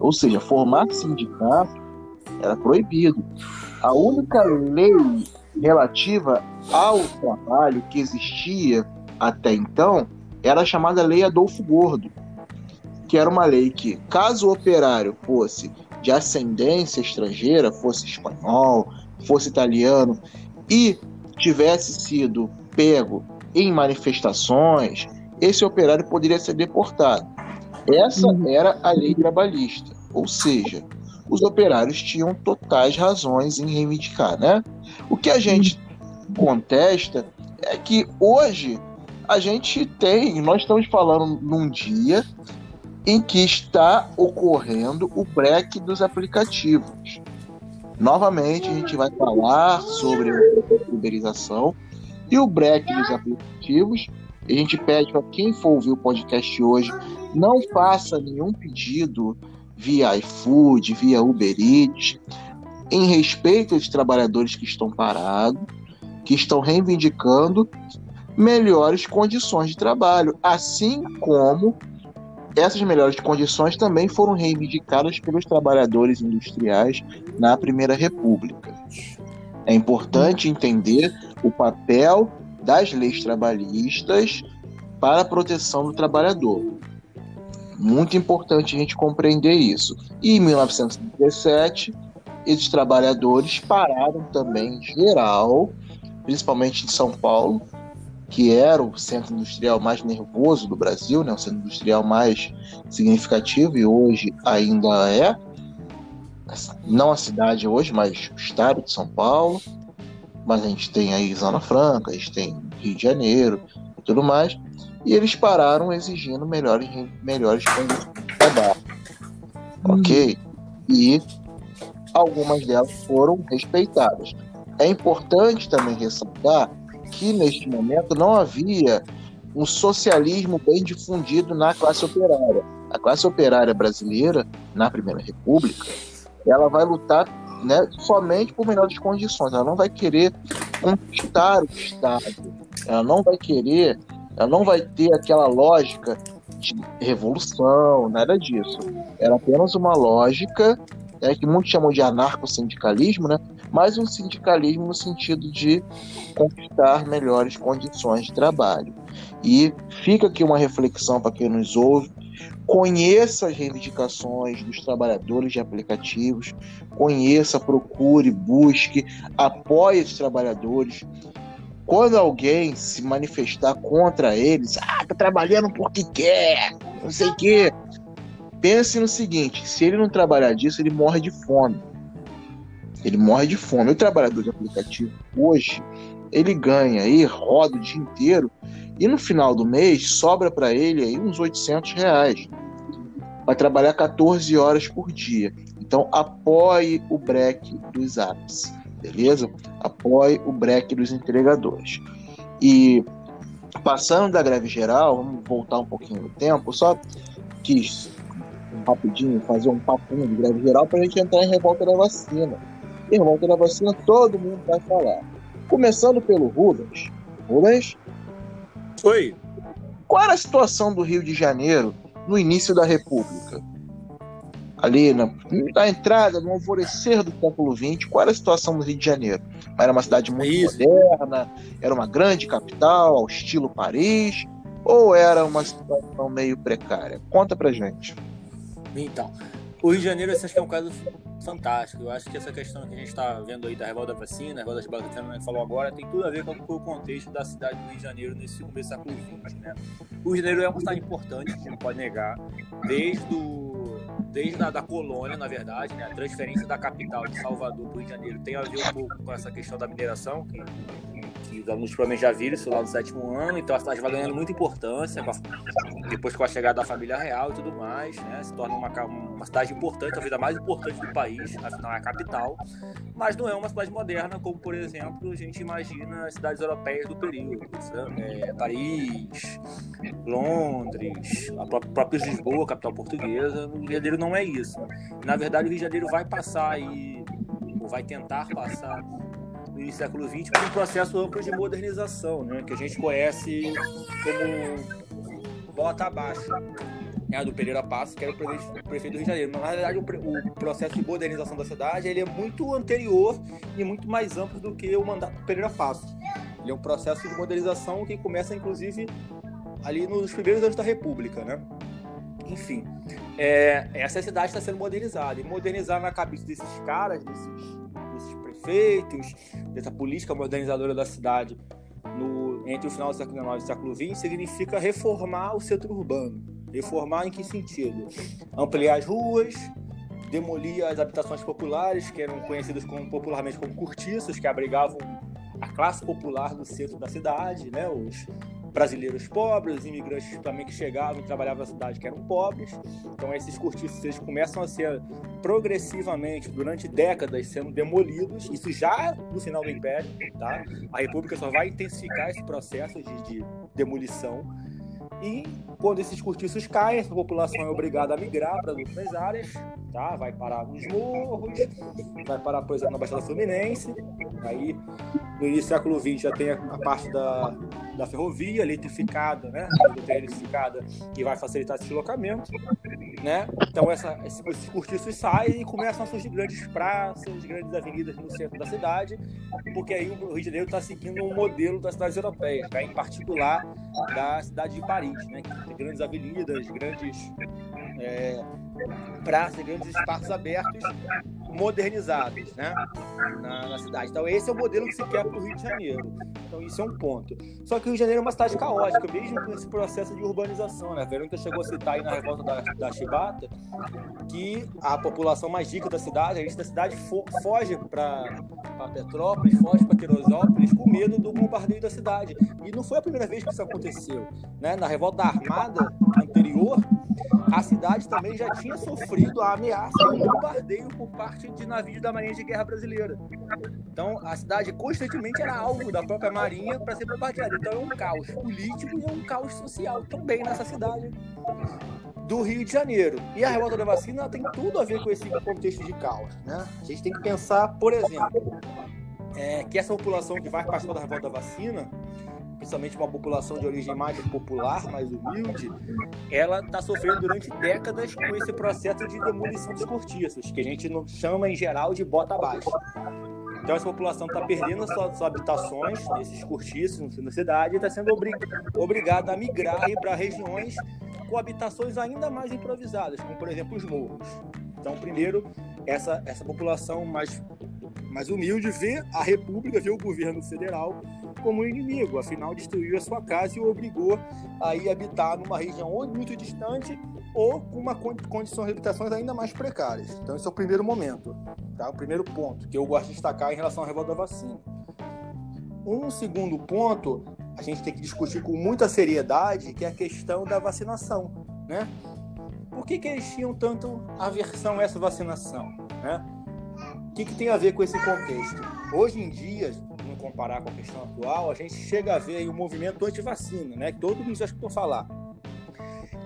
Ou seja, formar sindicato era proibido. A única lei relativa ao trabalho que existia até então era a chamada Lei Adolfo Gordo, que era uma lei que, caso o operário fosse de ascendência estrangeira, fosse espanhol, fosse italiano e tivesse sido pego em manifestações, esse operário poderia ser deportado. Essa uhum. era a lei trabalhista, ou seja, os operários tinham totais razões em reivindicar, né? O que a gente contesta é que hoje a gente tem, nós estamos falando num dia em que está ocorrendo o break dos aplicativos. Novamente, a gente vai falar sobre a uberização e o break dos aplicativos a gente pede para quem for ouvir o podcast hoje, não faça nenhum pedido via iFood, via Uber Eats, em respeito aos trabalhadores que estão parados, que estão reivindicando melhores condições de trabalho, assim como essas melhores condições também foram reivindicadas pelos trabalhadores industriais na Primeira República. É importante entender o papel das leis trabalhistas para a proteção do trabalhador. Muito importante a gente compreender isso. E em 1917, esses trabalhadores pararam também, em geral, principalmente em São Paulo, que era o centro industrial mais nervoso do Brasil, né, o centro industrial mais significativo e hoje ainda é. não a cidade hoje, mas o estado de São Paulo. Mas a gente tem aí Zona Franca, a gente tem Rio de Janeiro e tudo mais. E eles pararam exigindo melhores, melhores condições de trabalho. Hum. Ok? E algumas delas foram respeitadas. É importante também ressaltar que neste momento não havia um socialismo bem difundido na classe operária. A classe operária brasileira, na Primeira República, ela vai lutar né, somente por melhores condições. Ela não vai querer conquistar o Estado. Ela não vai querer, ela não vai ter aquela lógica de revolução, nada disso. Era apenas uma lógica né, que muitos chamam de anarco-sindicalismo, né, mas um sindicalismo no sentido de conquistar melhores condições de trabalho. E fica aqui uma reflexão para quem nos ouve. Conheça as reivindicações dos trabalhadores de aplicativos, conheça, procure, busque, apoie esses trabalhadores. Quando alguém se manifestar contra eles, ah, tá trabalhando porque quer, não sei o quê. Pense no seguinte: se ele não trabalhar disso, ele morre de fome. Ele morre de fome. O trabalhador de aplicativo hoje, ele ganha aí, roda o dia inteiro e no final do mês sobra para ele aí uns 800 reais. Vai trabalhar 14 horas por dia. Então apoie o break dos apps, beleza? Apoie o break dos entregadores. E passando da greve geral, vamos voltar um pouquinho no tempo, só quis rapidinho fazer um papinho de greve geral para a gente entrar em revolta da vacina. Em revolta da vacina todo mundo vai falar. Começando pelo Rubens. Rubens, Oi. Qual era a situação do Rio de Janeiro no início da República? Ali na, na entrada, no alvorecer do século XX, qual era a situação do Rio de Janeiro? Era uma cidade muito é moderna, era uma grande capital, ao estilo Paris, ou era uma situação meio precária? Conta pra gente. Então, o Rio de Janeiro, acho que é um caso fantástico. Eu acho que essa questão que a gente está vendo aí da revolta da vacina, a revolta das balas que a falou agora, tem tudo a ver com, o contexto da cidade do Rio de Janeiro nesse começo do século. Né? O Rio de Janeiro é uma cidade importante, que não pode negar, desde o, desde a da colônia, na verdade, né? a transferência da capital de Salvador para o Rio de Janeiro tem a ver um pouco com essa questão da mineração, que que os alunos provavelmente já viram isso lá no sétimo ano, então a cidade vai ganhando muita importância, depois com a chegada da família real e tudo mais, né? Se torna uma, uma cidade importante, talvez a mais importante do país, afinal é a capital, mas não é uma cidade moderna, como por exemplo a gente imagina as cidades europeias do período, é, Paris, Londres, a própria Lisboa, capital portuguesa, o Rio de Janeiro não é isso. Na verdade, o Rio de Janeiro vai passar aí, ou vai tentar passar no início do século XX por um processo amplo de modernização, né, que a gente conhece como bota abaixo. Né, do Pereira Passos, que era o prefeito do Rio de Janeiro. Mas, na verdade, o, o, processo de modernização da cidade ele é muito anterior e muito mais amplo do que o mandato do Pereira Passos. Ele é um processo de modernização que começa, inclusive, ali nos primeiros anos da República, né? Enfim, é, essa cidade está sendo modernizada. E modernizar na cabeça desses caras, desses, desses prefeitos, dessa política modernizadora da cidade no, entre o final do século XIX e o século XX, significa reformar o centro urbano. Reformar em que sentido? Ampliar as ruas, demolir as habitações populares, que eram conhecidas como, popularmente como cortiços, que abrigavam a classe popular do centro da cidade, né? os brasileiros pobres, imigrantes também que chegavam e trabalhavam na cidade que eram pobres. Então esses cortiços começam a ser progressivamente, durante décadas, sendo demolidos. Isso já no final do Império, tá? A República só vai intensificar esse processo de, de demolição. E quando esses cortiços caem, a população é obrigada a migrar para outras áreas, tá? Vai parar nos morros, vai parar, por exemplo, na Baixada Fluminense. Aí, no início do século XX, já tem a, parte da, da ferrovia eletrificada, né? eletrificada, que vai facilitar esse deslocamento, né? Então, essa, esses cortiços saem e começam a surgir grandes praças, grandes avenidas no centro da cidade, porque aí o Rio de Janeiro está seguindo um modelo das cidades europeias, né? em particular da cidade de Paris, né? Tem grandes avenidas, grandes é, praças, grandes espaços abertos modernizados, né? Na, na, cidade. Então, esse é o modelo que se quer para o Rio de Janeiro. Então, isso é um ponto. Só que o Rio de Janeiro é uma cidade caótica, mesmo com esse processo de urbanização, né? A Verônica chegou a citar aí na revolta da, da Chibata que a população mais rica da cidade, a gente da cidade, fo foge para Petrópolis, foge para Teresópolis com medo do bombardeio da cidade. E não foi a primeira vez que isso aconteceu. Né? Na revolta da Armada anterior, a cidade também já tinha sofrido a ameaça de bombardeio por parte de navios da Marinha de Guerra Brasileira. Então, a cidade constantemente era alvo da própria Marinha para ser bombardeada. Então, é um caos político e é um caos social também nessa cidade do Rio de Janeiro. E a revolta da vacina tem tudo a ver com esse contexto de caos. Né? A gente tem que pensar, por exemplo, é, que essa população que vai participar da revolta da vacina principalmente uma população de origem mais popular, mais humilde, ela está sofrendo durante décadas com esse processo de demolição dos cortiços, que a gente chama em geral de bota abaixo. Então essa população está perdendo as suas, habitações nesses cortiços da cidade e está sendo obrig obrigada a migrar para regiões com habitações ainda mais improvisadas, como por exemplo os morros. Então primeiro essa essa população mais mais humilde vê a República, vê o governo federal como inimigo, afinal destruiu a sua casa e o obrigou a ir habitar numa região ou muito distante ou com uma condição de habitações ainda mais precárias. Então esse é o primeiro momento, tá? o primeiro ponto que eu gosto de destacar em relação à revolta da vacina. Um segundo ponto, a gente tem que discutir com muita seriedade, que é a questão da vacinação, né? Por que, que eles tinham tanto aversão a essa vacinação, né? O que, que tem a ver com esse contexto? Hoje em dia, comparar com a questão atual, a gente chega a ver aí um movimento anti-vacina, né? Que todo mundo já escutou falar.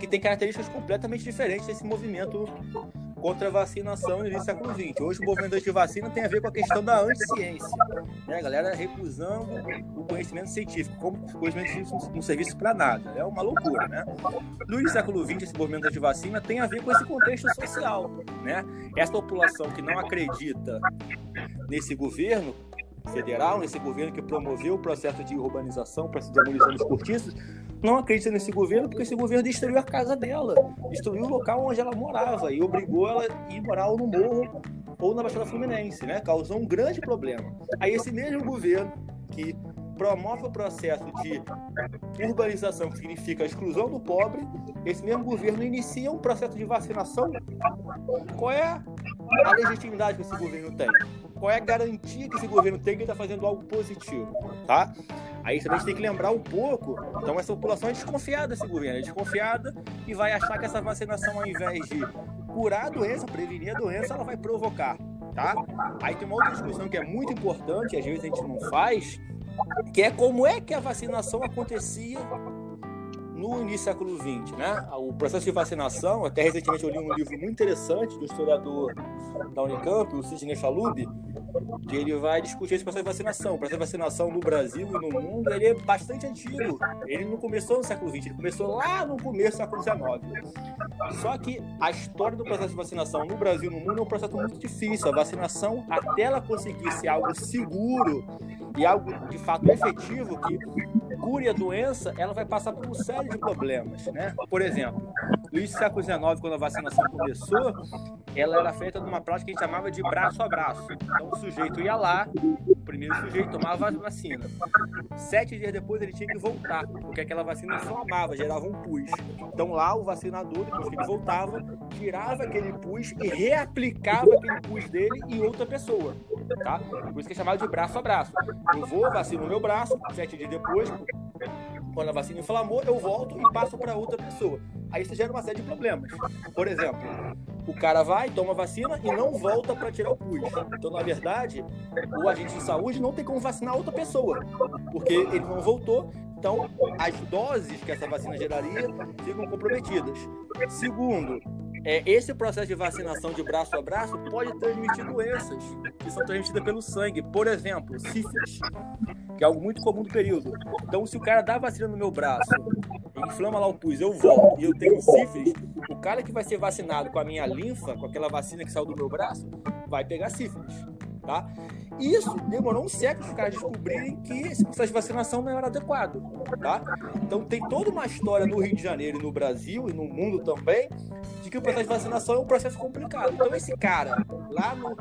Que tem características completamente diferentes desse movimento contra a vacinação no início do século XX. Hoje o movimento anti-vacina tem a ver com a questão da anti-ciência. Né? A galera recusando o conhecimento científico, como o conhecimento científico não serviço para nada. É uma loucura, né? No início do século XX, esse movimento anti-vacina tem a ver com esse contexto social, né? Essa população que não acredita nesse governo federal, nesse governo que promoveu o processo de urbanização, para de demolição dos cortiços, não acredita nesse governo porque esse governo destruiu a casa dela, destruiu o local onde ela morava e obrigou ela a ir morar no morro ou na Baixada Fluminense, né? Causou um grande problema. Aí esse mesmo governo que promove o processo de urbanização, que significa a exclusão do pobre, esse mesmo governo inicia um processo de vacinação. Qual é a legitimidade que esse governo tem? qual é a garantia que esse governo tem que está fazendo algo positivo, tá? Aí a gente tem que lembrar um pouco, então essa população é desconfiada desse governo, é desconfiada e vai achar que essa vacinação, ao invés de curar a doença, prevenir a doença, ela vai provocar, tá? Aí tem uma outra discussão que é muito importante, às vezes a gente não faz, que é como é que a vacinação acontecia no início do século XX, né? O processo de vacinação, até recentemente eu li um livro muito interessante do historiador da Unicamp, o Sidney Chalub, que ele vai discutir esse processo de vacinação. O processo de vacinação no Brasil e no mundo ele é bastante antigo. Ele não começou no século XX, ele começou lá no começo do século XIX. Só que a história do processo de vacinação no Brasil e no mundo é um processo muito difícil. A vacinação, até ela conseguir ser algo seguro e algo de fato efetivo que cure a doença, ela vai passar por uma série de problemas, né? Por exemplo, no início do século XIX, quando a vacinação começou, ela era feita numa prática que a gente chamava de braço a braço. Então sujeito ia lá, o primeiro sujeito tomava a vacina. Sete dias depois ele tinha que voltar, porque aquela vacina inflamava, gerava um pus. Então lá o vacinador, depois que ele voltava, tirava aquele pus e reaplicava aquele pus dele em outra pessoa. Tá? Por isso que é chamado de braço a braço. Eu vou, vacino o meu braço, sete dias depois, quando a vacina inflamou, eu volto e passo para outra pessoa. Aí isso gera uma série de problemas. Por exemplo, o cara vai, toma vacina e não volta para tirar o pus. Então, na verdade, o agente de saúde não tem como vacinar outra pessoa, porque ele não voltou. Então, as doses que essa vacina geraria ficam comprometidas. Segundo, é, esse processo de vacinação de braço a braço pode transmitir doenças que são transmitidas pelo sangue. Por exemplo, sífilis, que é algo muito comum do período. Então, se o cara dá vacina no meu braço, inflama lá o pus, eu volto e eu tenho sífilis, o cara que vai ser vacinado com a minha linfa, com aquela vacina que saiu do meu braço, vai pegar sífilis, tá? Isso demorou um século para os caras descobrirem que esse processo de vacinação não era adequado, tá? Então tem toda uma história no Rio de Janeiro e no Brasil e no mundo também de que o processo de vacinação é um processo complicado. Então esse cara lá no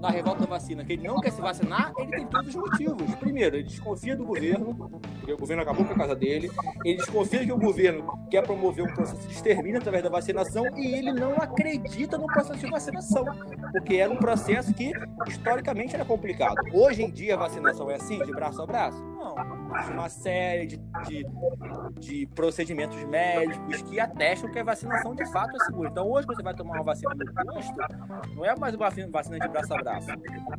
na revolta da vacina que ele não quer se vacinar, ele tem todos os motivos. Primeiro, ele desconfia do governo, porque o governo acabou com a casa dele. Ele desconfia que o governo quer promover um processo de extermínio através da vacinação e ele não acredita no processo de vacinação, porque era um processo que historicamente era complicado. Hoje em dia a vacinação é assim, de braço a braço? Uma série de, de, de procedimentos médicos que atestam que a vacinação de fato é segura. Então hoje você vai tomar uma vacina no posto, não é mais uma vacina de braço a braço.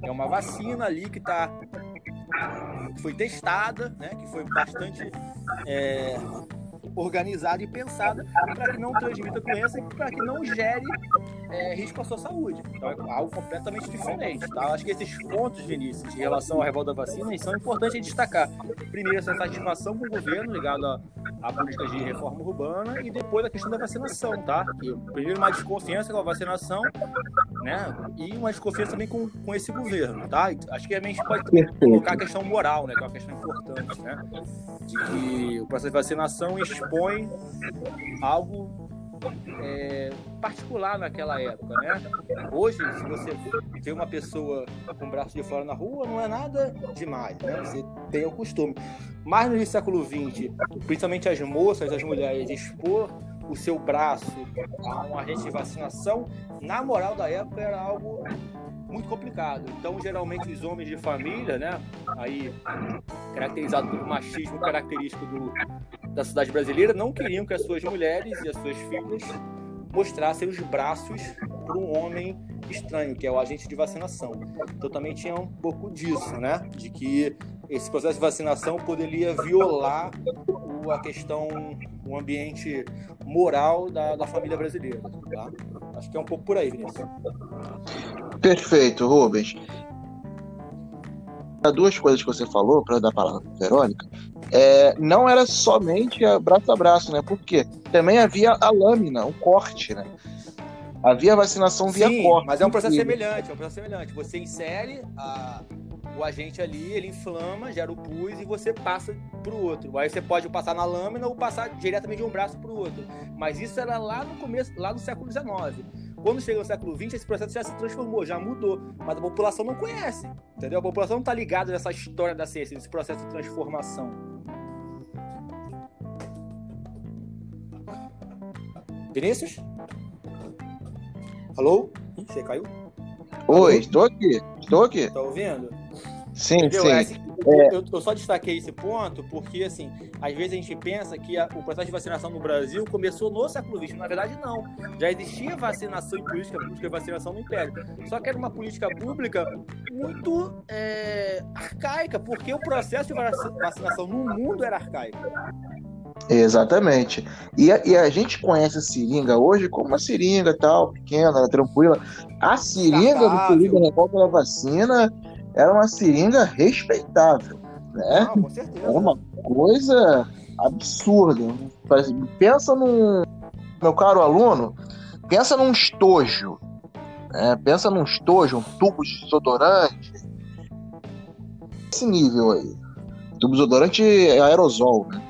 É uma vacina ali que está foi testada, né, que foi bastante é, organizada e pensada para que não transmita doença e para que não gere é, risco à sua saúde. Então é algo completamente diferente. Tá? Acho que esses pontos, Vinícius, em relação à revolta da vacina, são importantes destacar. Primeiro, essa satisfação com o governo ligado à, à política de reforma urbana e depois a questão da vacinação, tá? E, primeiro, uma desconfiança com a vacinação, né? E uma desconfiança também com, com esse governo, tá? Acho que a gente pode colocar a questão moral, né? Que é uma questão importante, né? De que o processo de vacinação expõe algo é, particular naquela época, né? Hoje, se você vê uma pessoa com o braço de fora na rua, não é nada demais, né? Você tem o costume. Mas no século XX, principalmente as moças, as mulheres, expor o seu braço a um agente de vacinação, na moral da época era algo muito complicado. Então, geralmente, os homens de família, né, aí caracterizado pelo machismo característico do, da cidade brasileira, não queriam que as suas mulheres e as suas filhas mostrassem os braços para um homem estranho, que é o agente de vacinação. Então, também tinha um pouco disso, né, de que esse processo de vacinação poderia violar o, a questão, o ambiente moral da, da família brasileira. Tá? Acho que é um pouco por aí, Vinícius. Perfeito, Rubens. Duas coisas que você falou, para dar a palavra para Verônica, é, não era somente a braço a braço, né? Porque também havia a lâmina, o corte, né? Havia vacinação via Sim, corte. Mas é um processo semelhante, é um processo semelhante. Você insere a, o agente ali, ele inflama, gera o pus e você passa para o outro. Aí você pode passar na lâmina ou passar diretamente de um braço para o outro. Mas isso era lá no começo, lá no século XIX. Quando chega no século XX, esse processo já se transformou, já mudou. Mas a população não conhece, entendeu? A população não está ligada nessa história da ciência, nesse processo de transformação. Vinícius? Alô? Ih, você caiu? Oi, estou aqui, estou aqui. Tá ouvindo? Sim, Entendeu? sim. É assim, É. Eu, eu só destaquei esse ponto porque, assim, às vezes a gente pensa que a- o processo de vacinação no Brasil começou no século XX. Na verdade, não. Já existia vacinação e política pública vacinação no Império. Só que era uma política pública muito é, arcaica, porque o processo de vac- vacinação no mundo era arcaico. Exatamente. E a, e a gente conhece a seringa hoje como uma seringa tal, pequena, tranquila. A seringa do da revolta da vacina era uma seringa respeitável, né? Ah, com certeza. Era uma coisa absurda. Pensa num. Meu caro aluno, pensa num estojo. né? Pensa num estojo, um tubo de desodorante. Esse nível aí. Tubo de desodorante é aerosol, né?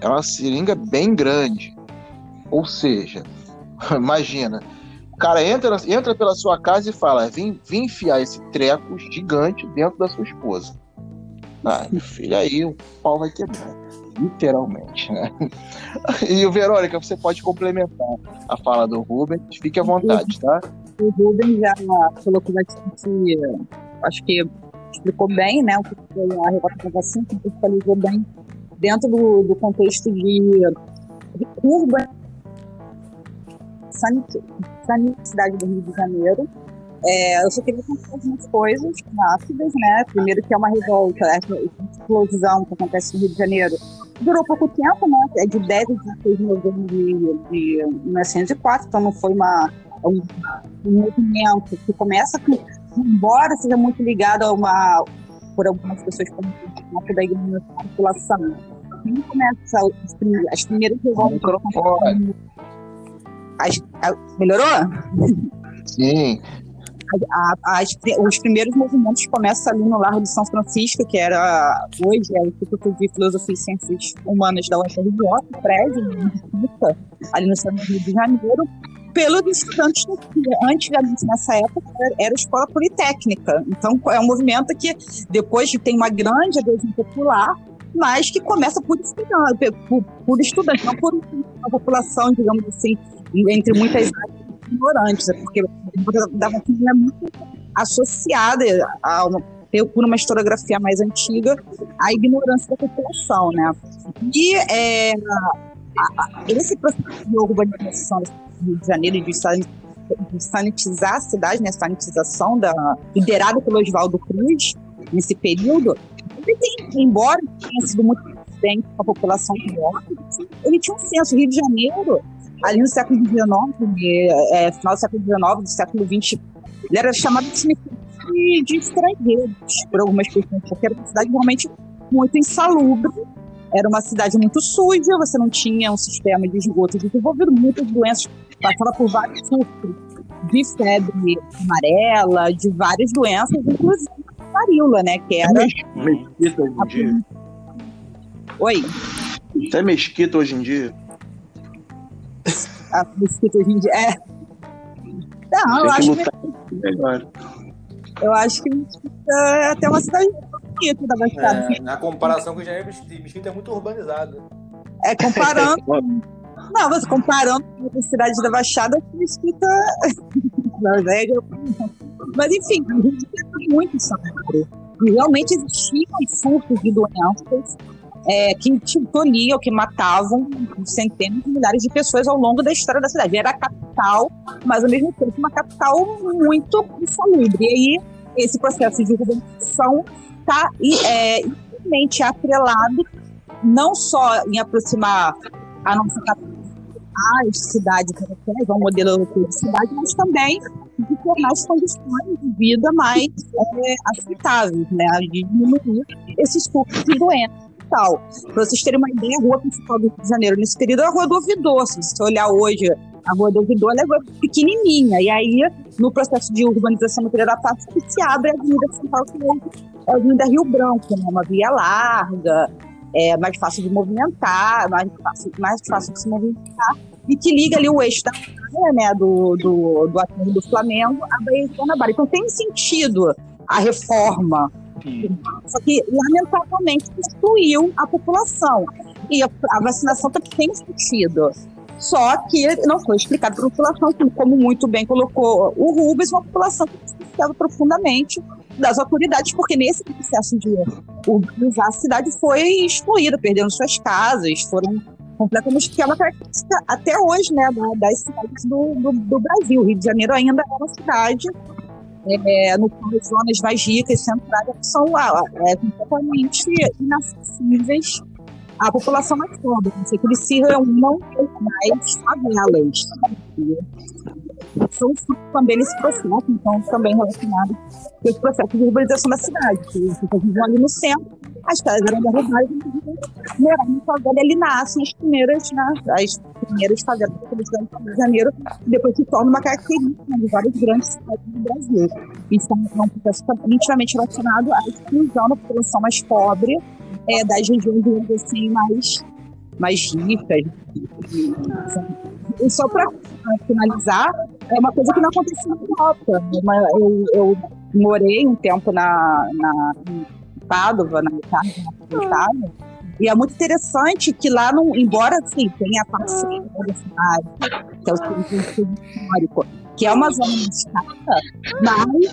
É uma seringa bem grande. Ou seja, <laughs> imagina. Cara entra, entra pela sua casa e fala: vim, vim enfiar esse treco gigante dentro da sua esposa. Ah, filho, aí o pau vai quebrar. Literalmente, né? <laughs> E o Verônica, você pode complementar a fala do Rubens. Fique à vontade, tá? O Rubens já colocou bastante, acho que explicou bem, né, o que foi a revolta da vacina, contextualizou bem dentro do, do contexto de, de curva sanit- sanidade do Rio de Janeiro. É, eu só queria contar algumas coisas rápidas, né? Primeiro que é uma revolta, essa explosão que acontece no Rio de Janeiro durou pouco tempo, né? É de 10 a 16 de novembro de, de 1904, então não foi uma, um, um movimento que começa com, embora seja muito ligado a uma, por algumas pessoas como o da igreja da população. Começa as primeiras revoltas. As- a- melhorou? Sim, A- os primeiros movimentos começam ali no Largo de São Francisco, que era hoje é o Instituto de Filosofia e Ciências Humanas da UFRJ, prédio, né, ali no centro do Rio de Janeiro. pelos estudantes antigamente nessa época era escola politécnica então é um movimento que depois tem uma grande adesão popular mas que começa por estudante por, por estudante não por uma população digamos assim entre muitas ignorantes né? porque da vacina é muito associada a uma por uma historiografia mais antiga, à ignorância da população, né? E é, esse processo de urbanização do Rio de Janeiro e de sanitizar a cidade, né, sanitização da, liderada pelo Oswaldo Cruz nesse período, ele tem, embora tenha sido muito diferente com a população que ele tinha um senso. Rio de Janeiro, ali no século XIX, é, final do século XIX, do século XX, ele era chamado de de, estrangeiros por algumas questões, porque era uma cidade realmente muito insalubre era uma cidade muito suja, você não tinha um sistema de esgoto desenvolvido, muitas doenças, passava por vários surtos de febre amarela, de várias doenças, inclusive a varíola, né, que era... Mesquita hoje em dia. Oi? Até mesquita hoje em dia. A mesquita hoje em dia, é... Não, eu acho que... Eu acho que é até uma cidade bonito da Baixada. É, na comparação com o Janeiro, Mesquita é muito urbanizado. É, comparando. <laughs> não, você comparando com a cidade da Baixada, Mesquita. <laughs> Mas enfim, a gente tem muito salário. E realmente existiam surtos de doenças é, que toliam, que matavam centenas de milhares de pessoas ao longo da história da cidade. Era a capital, mas ao mesmo tempo uma capital muito insalubre. E aí, esse processo de urbanização está é, infelizmente atrelado não só em aproximar a nossa capital às cidades europeias, ao modelo de cidade, mas também de tornar as condições de vida mais é, aceitáveis, né? de diminuir esses custos de doenças tal. Para vocês terem uma ideia, a rua principal do Rio de Janeiro nesse período é a Rua do Ouvidor. Se você olhar hoje a Rua do Ouvidor, ela é pequenininha. E aí, no processo de urbanização no período da paz, se abre a Avenida Central, que é a Avenida Rio Branco, né? uma via larga, é mais fácil de movimentar, mais fácil, mais fácil de se movimentar, e que liga ali o eixo da praia, né, do, do, do do Flamengo à Baía de Guanabara. Então tem sentido a reforma só que, lamentavelmente, excluiu a população. E a, vacinação também tem sentido. Só que não foi explicado para a população, como muito bem colocou o Rubens, uma população que precisava profundamente das autoridades, porque nesse processo de urbanizar a cidade foi excluída, perdendo suas casas, foram completamente que é uma característica até hoje, né, das cidades do, do, do Brasil. Rio de Janeiro ainda é uma cidade é, no as zonas mais ricas, centrais, são ah, é, completamente inacessíveis à população mais pobre. Não sei que eles se reúnam mais favelas. São também nesse processo, então também relacionado com esse processo de urbanização da cidade. Que pessoas viviam ali no centro, as casas eram derrubadas e moravam em favela. Ali nascem as primeiras, né, as primeiras favelas do Rio de Janeiro, depois se torna uma característica de várias grandes cidades do Brasil. Então, é um processo intimamente relacionado à exclusão da população mais pobre é, das regiões assim, mais, mais ricas. E só para finalizar, é uma coisa que não aconteceu na Europa. Eu, eu morei um tempo na, na Padova, na Itália, na Itália e é muito interessante que lá, não, embora assim, tenha a parte da cidade, que é o centro histórico, que é uma zona chata, mas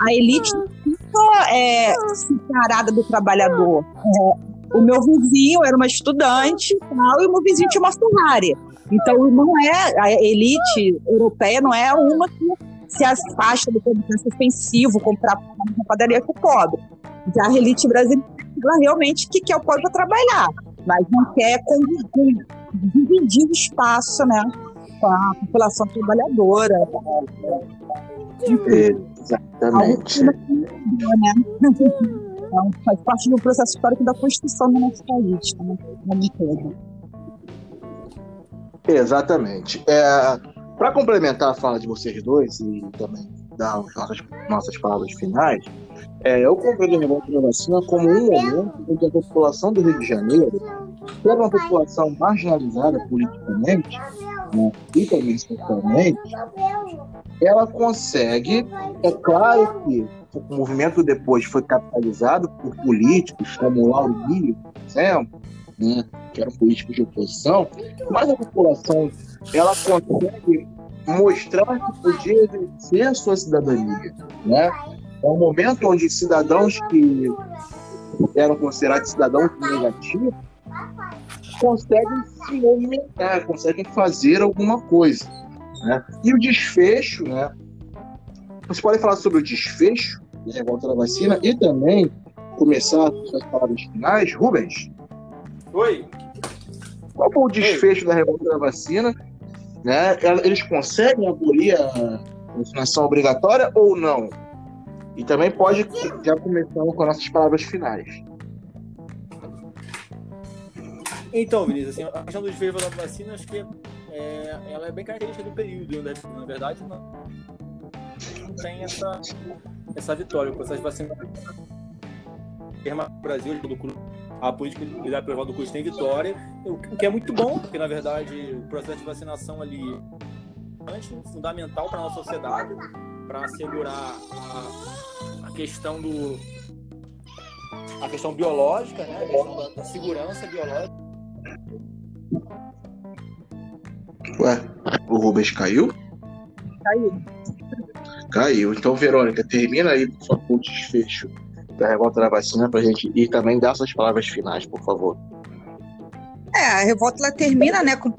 a elite fica é, separada do trabalhador. É, o meu vizinho era uma estudante tal, e o meu vizinho tinha uma Ferrari. Então, não é a elite europeia não é uma que se afasta do comércio ofensivo, comprar uma padaria com o pobre. Já a elite brasileira ela realmente que quer o pobre para trabalhar, mas não quer dividir o espaço né, com a população trabalhadora. Exatamente. Então, faz parte do processo histórico da construção do nosso país, né, como todo. Exatamente. É, Para complementar a fala de vocês dois e também dar as nossas, nossas palavras finais, é, eu compreendo a revolta da vacina como um momento em que a população do Rio de Janeiro, que era uma população marginalizada politicamente, né, e também socialmente, ela consegue, é claro que o movimento depois foi capitalizado por políticos como Lauro Miller, por exemplo, né, que eram políticos de oposição, mas a população ela consegue mostrar que podia exercer a sua cidadania. Né? É um momento onde cidadãos que eram considerados cidadãos negativos conseguem se movimentar, conseguem fazer alguma coisa. Né? E o desfecho, né? Você pode falar sobre o desfecho da revolta da vacina e também começar com as palavras finais. Rubens? Oi. Qual foi o desfecho Oi. da revolta da vacina? Né? Eles conseguem abolir a vacinação obrigatória ou não? E também pode, já começando com nossas palavras finais. Então, Vinícius, assim, a questão dos desfecho da vacina, acho que é, ela é bem característica do período, né? Na verdade, não, não tem essa, essa vitória. O processo de vacina no Brasil, do a política de privada do custo tem vitória, o que é muito bom, porque na verdade o processo de vacinação ali é fundamental para a nossa sociedade, para assegurar a, a, questão do a questão biológica, né? a questão da, da segurança biológica. Ué, o Rubens caiu? Caiu. Caiu. Então, Verônica, termina aí, por favor, o desfecho da revolta da vacina para a gente e também dar suas palavras finais, por favor. É, a revolta ela termina, né, com,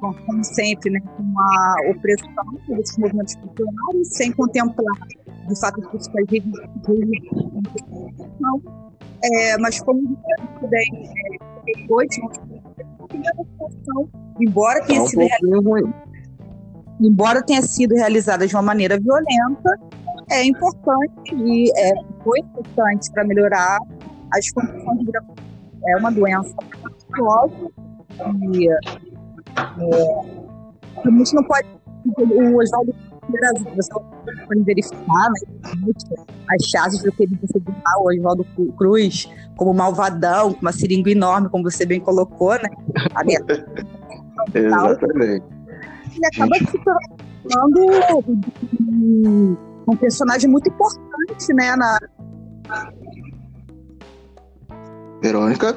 como sempre, né, com uma opressão desses movimentos populares, sem contemplar de fato as principais não, é, mas como também é, hoje, embora tenha sido embora tenha sido realizada de uma maneira violenta, é importante e é, foi importante para melhorar as condições de vida. É uma doença psicológica e é, a gente não pode. O Oswaldo você pode verificar né, as chances do que ele considerar o Oswaldo Cruz como malvadão, com uma seringa enorme, como você bem colocou, né? <laughs> Exatamente. Ele acaba se tornando um personagem muito importante, né? Na... Verônica?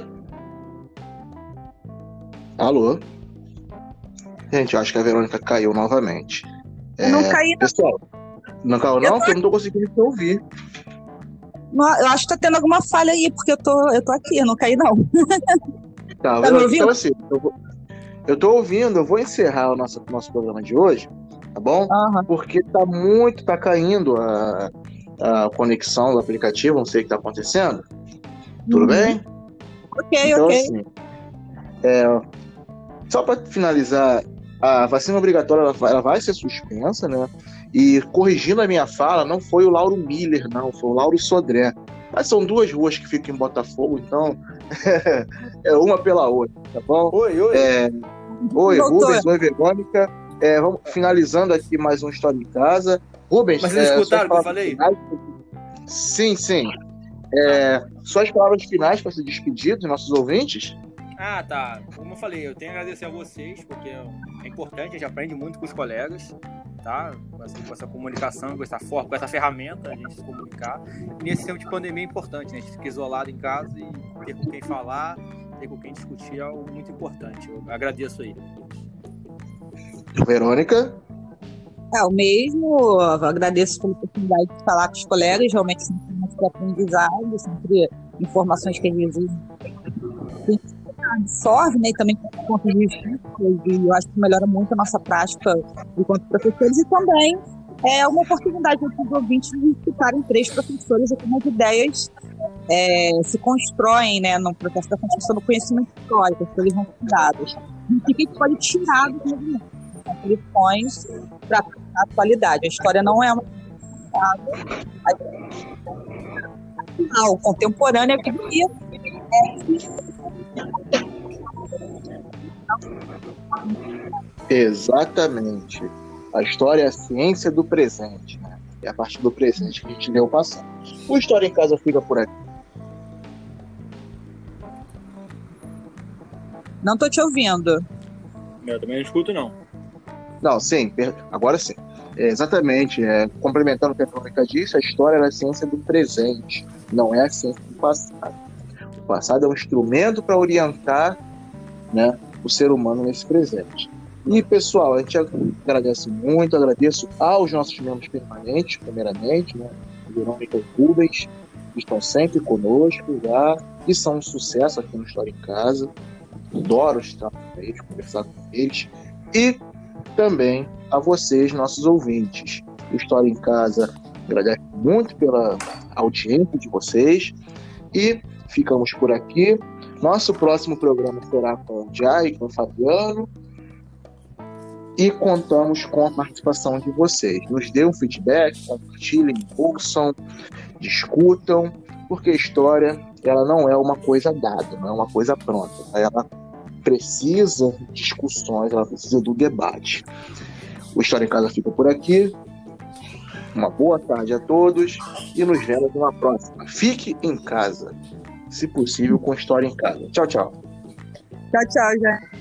Alô? Gente, eu acho que a Verônica caiu novamente. É... Não caí, não. Pessoal, não caiu não? Porque eu não tô conseguindo te ouvir. Não, eu acho que tá tendo alguma falha aí, porque eu tô, eu tô aqui, eu não caí não. Tá, tá me ouvindo? Então assim, eu, vou, eu tô ouvindo, eu vou encerrar o nosso, nosso programa de hoje tá bom? Uhum. Porque tá muito, tá caindo a, a conexão do aplicativo, não sei o que tá acontecendo. Tudo uhum. bem? Ok, então, ok. Assim, é, só para finalizar, a vacina obrigatória ela, ela vai ser suspensa, né? E corrigindo a minha fala, não foi o Lauro Miller, não, foi o Lauro Sodré. Mas são duas ruas que ficam em Botafogo, então <laughs> é uma pela outra, tá bom? Oi, oi. É... Oi, Rubens, oi, Verônica. É, vamos finalizando aqui mais um História em Casa. Rubens, Mas vocês é, escutaram o que eu falei? Finais... Sim, sim. É, suas palavras finais para se despedir dos nossos ouvintes? Ah, tá. Como eu falei, eu tenho a agradecer a vocês, porque é importante, a gente aprende muito com os colegas, tá? Com essa, com essa comunicação, com essa forma, com essa ferramenta, a gente se comunicar. E nesse tempo de pandemia é importante, né? A gente fica isolado em casa e ter com quem falar, ter com quem discutir é algo muito importante. Eu agradeço aí. Verônica? É, o mesmo, agradeço pela oportunidade de falar com os colegas, realmente sempre muito aprendizado, sempre informações que gente absorve, né, e também ponto de vista, e eu acho que melhora muito a nossa prática enquanto professores, e também é uma oportunidade para os ouvintes de escutarem três professores e como as ideias é, se constroem né, no processo da construção do conhecimento histórico, que eles vão dados. E o que a gente pode tirar do movimento? Lições para a atualidade. A história não é uma o contemporânea que Exatamente. A história é a ciência do presente, né? É a partir do presente que a gente lê o passado. O História em Casa fica por aqui. Não tô te ouvindo. Eu também não escuto, não. Não, sim, agora sim. É, exatamente. É, complementando o que a Crônica disse, a história é a ciência do presente, não é a ciência do passado. O passado é um instrumento para orientar né, o ser humano nesse presente. E, pessoal, a gente agradece muito, agradeço aos nossos membros permanentes, primeiramente, né, Verônica e Rubens, que estão sempre conosco já, e são um sucesso aqui no História em Casa. Adoro estar com eles, conversar com eles. E também a vocês, nossos ouvintes. O História em Casa agradece muito pela audiência de vocês e ficamos por aqui. Nosso próximo programa será com o Jai, com o Fabiano e contamos com a participação de vocês. Nos dê um feedback, compartilhem, ouçam, discutam, porque a história ela não é uma coisa dada, não é uma coisa pronta. Ela precisa de discussões, ela precisa do debate. O História em Casa fica por aqui. Uma boa tarde a todos e nos vemos numa próxima. Fique em casa, se possível, com História em Casa. Tchau, tchau. Tchau, tchau, já.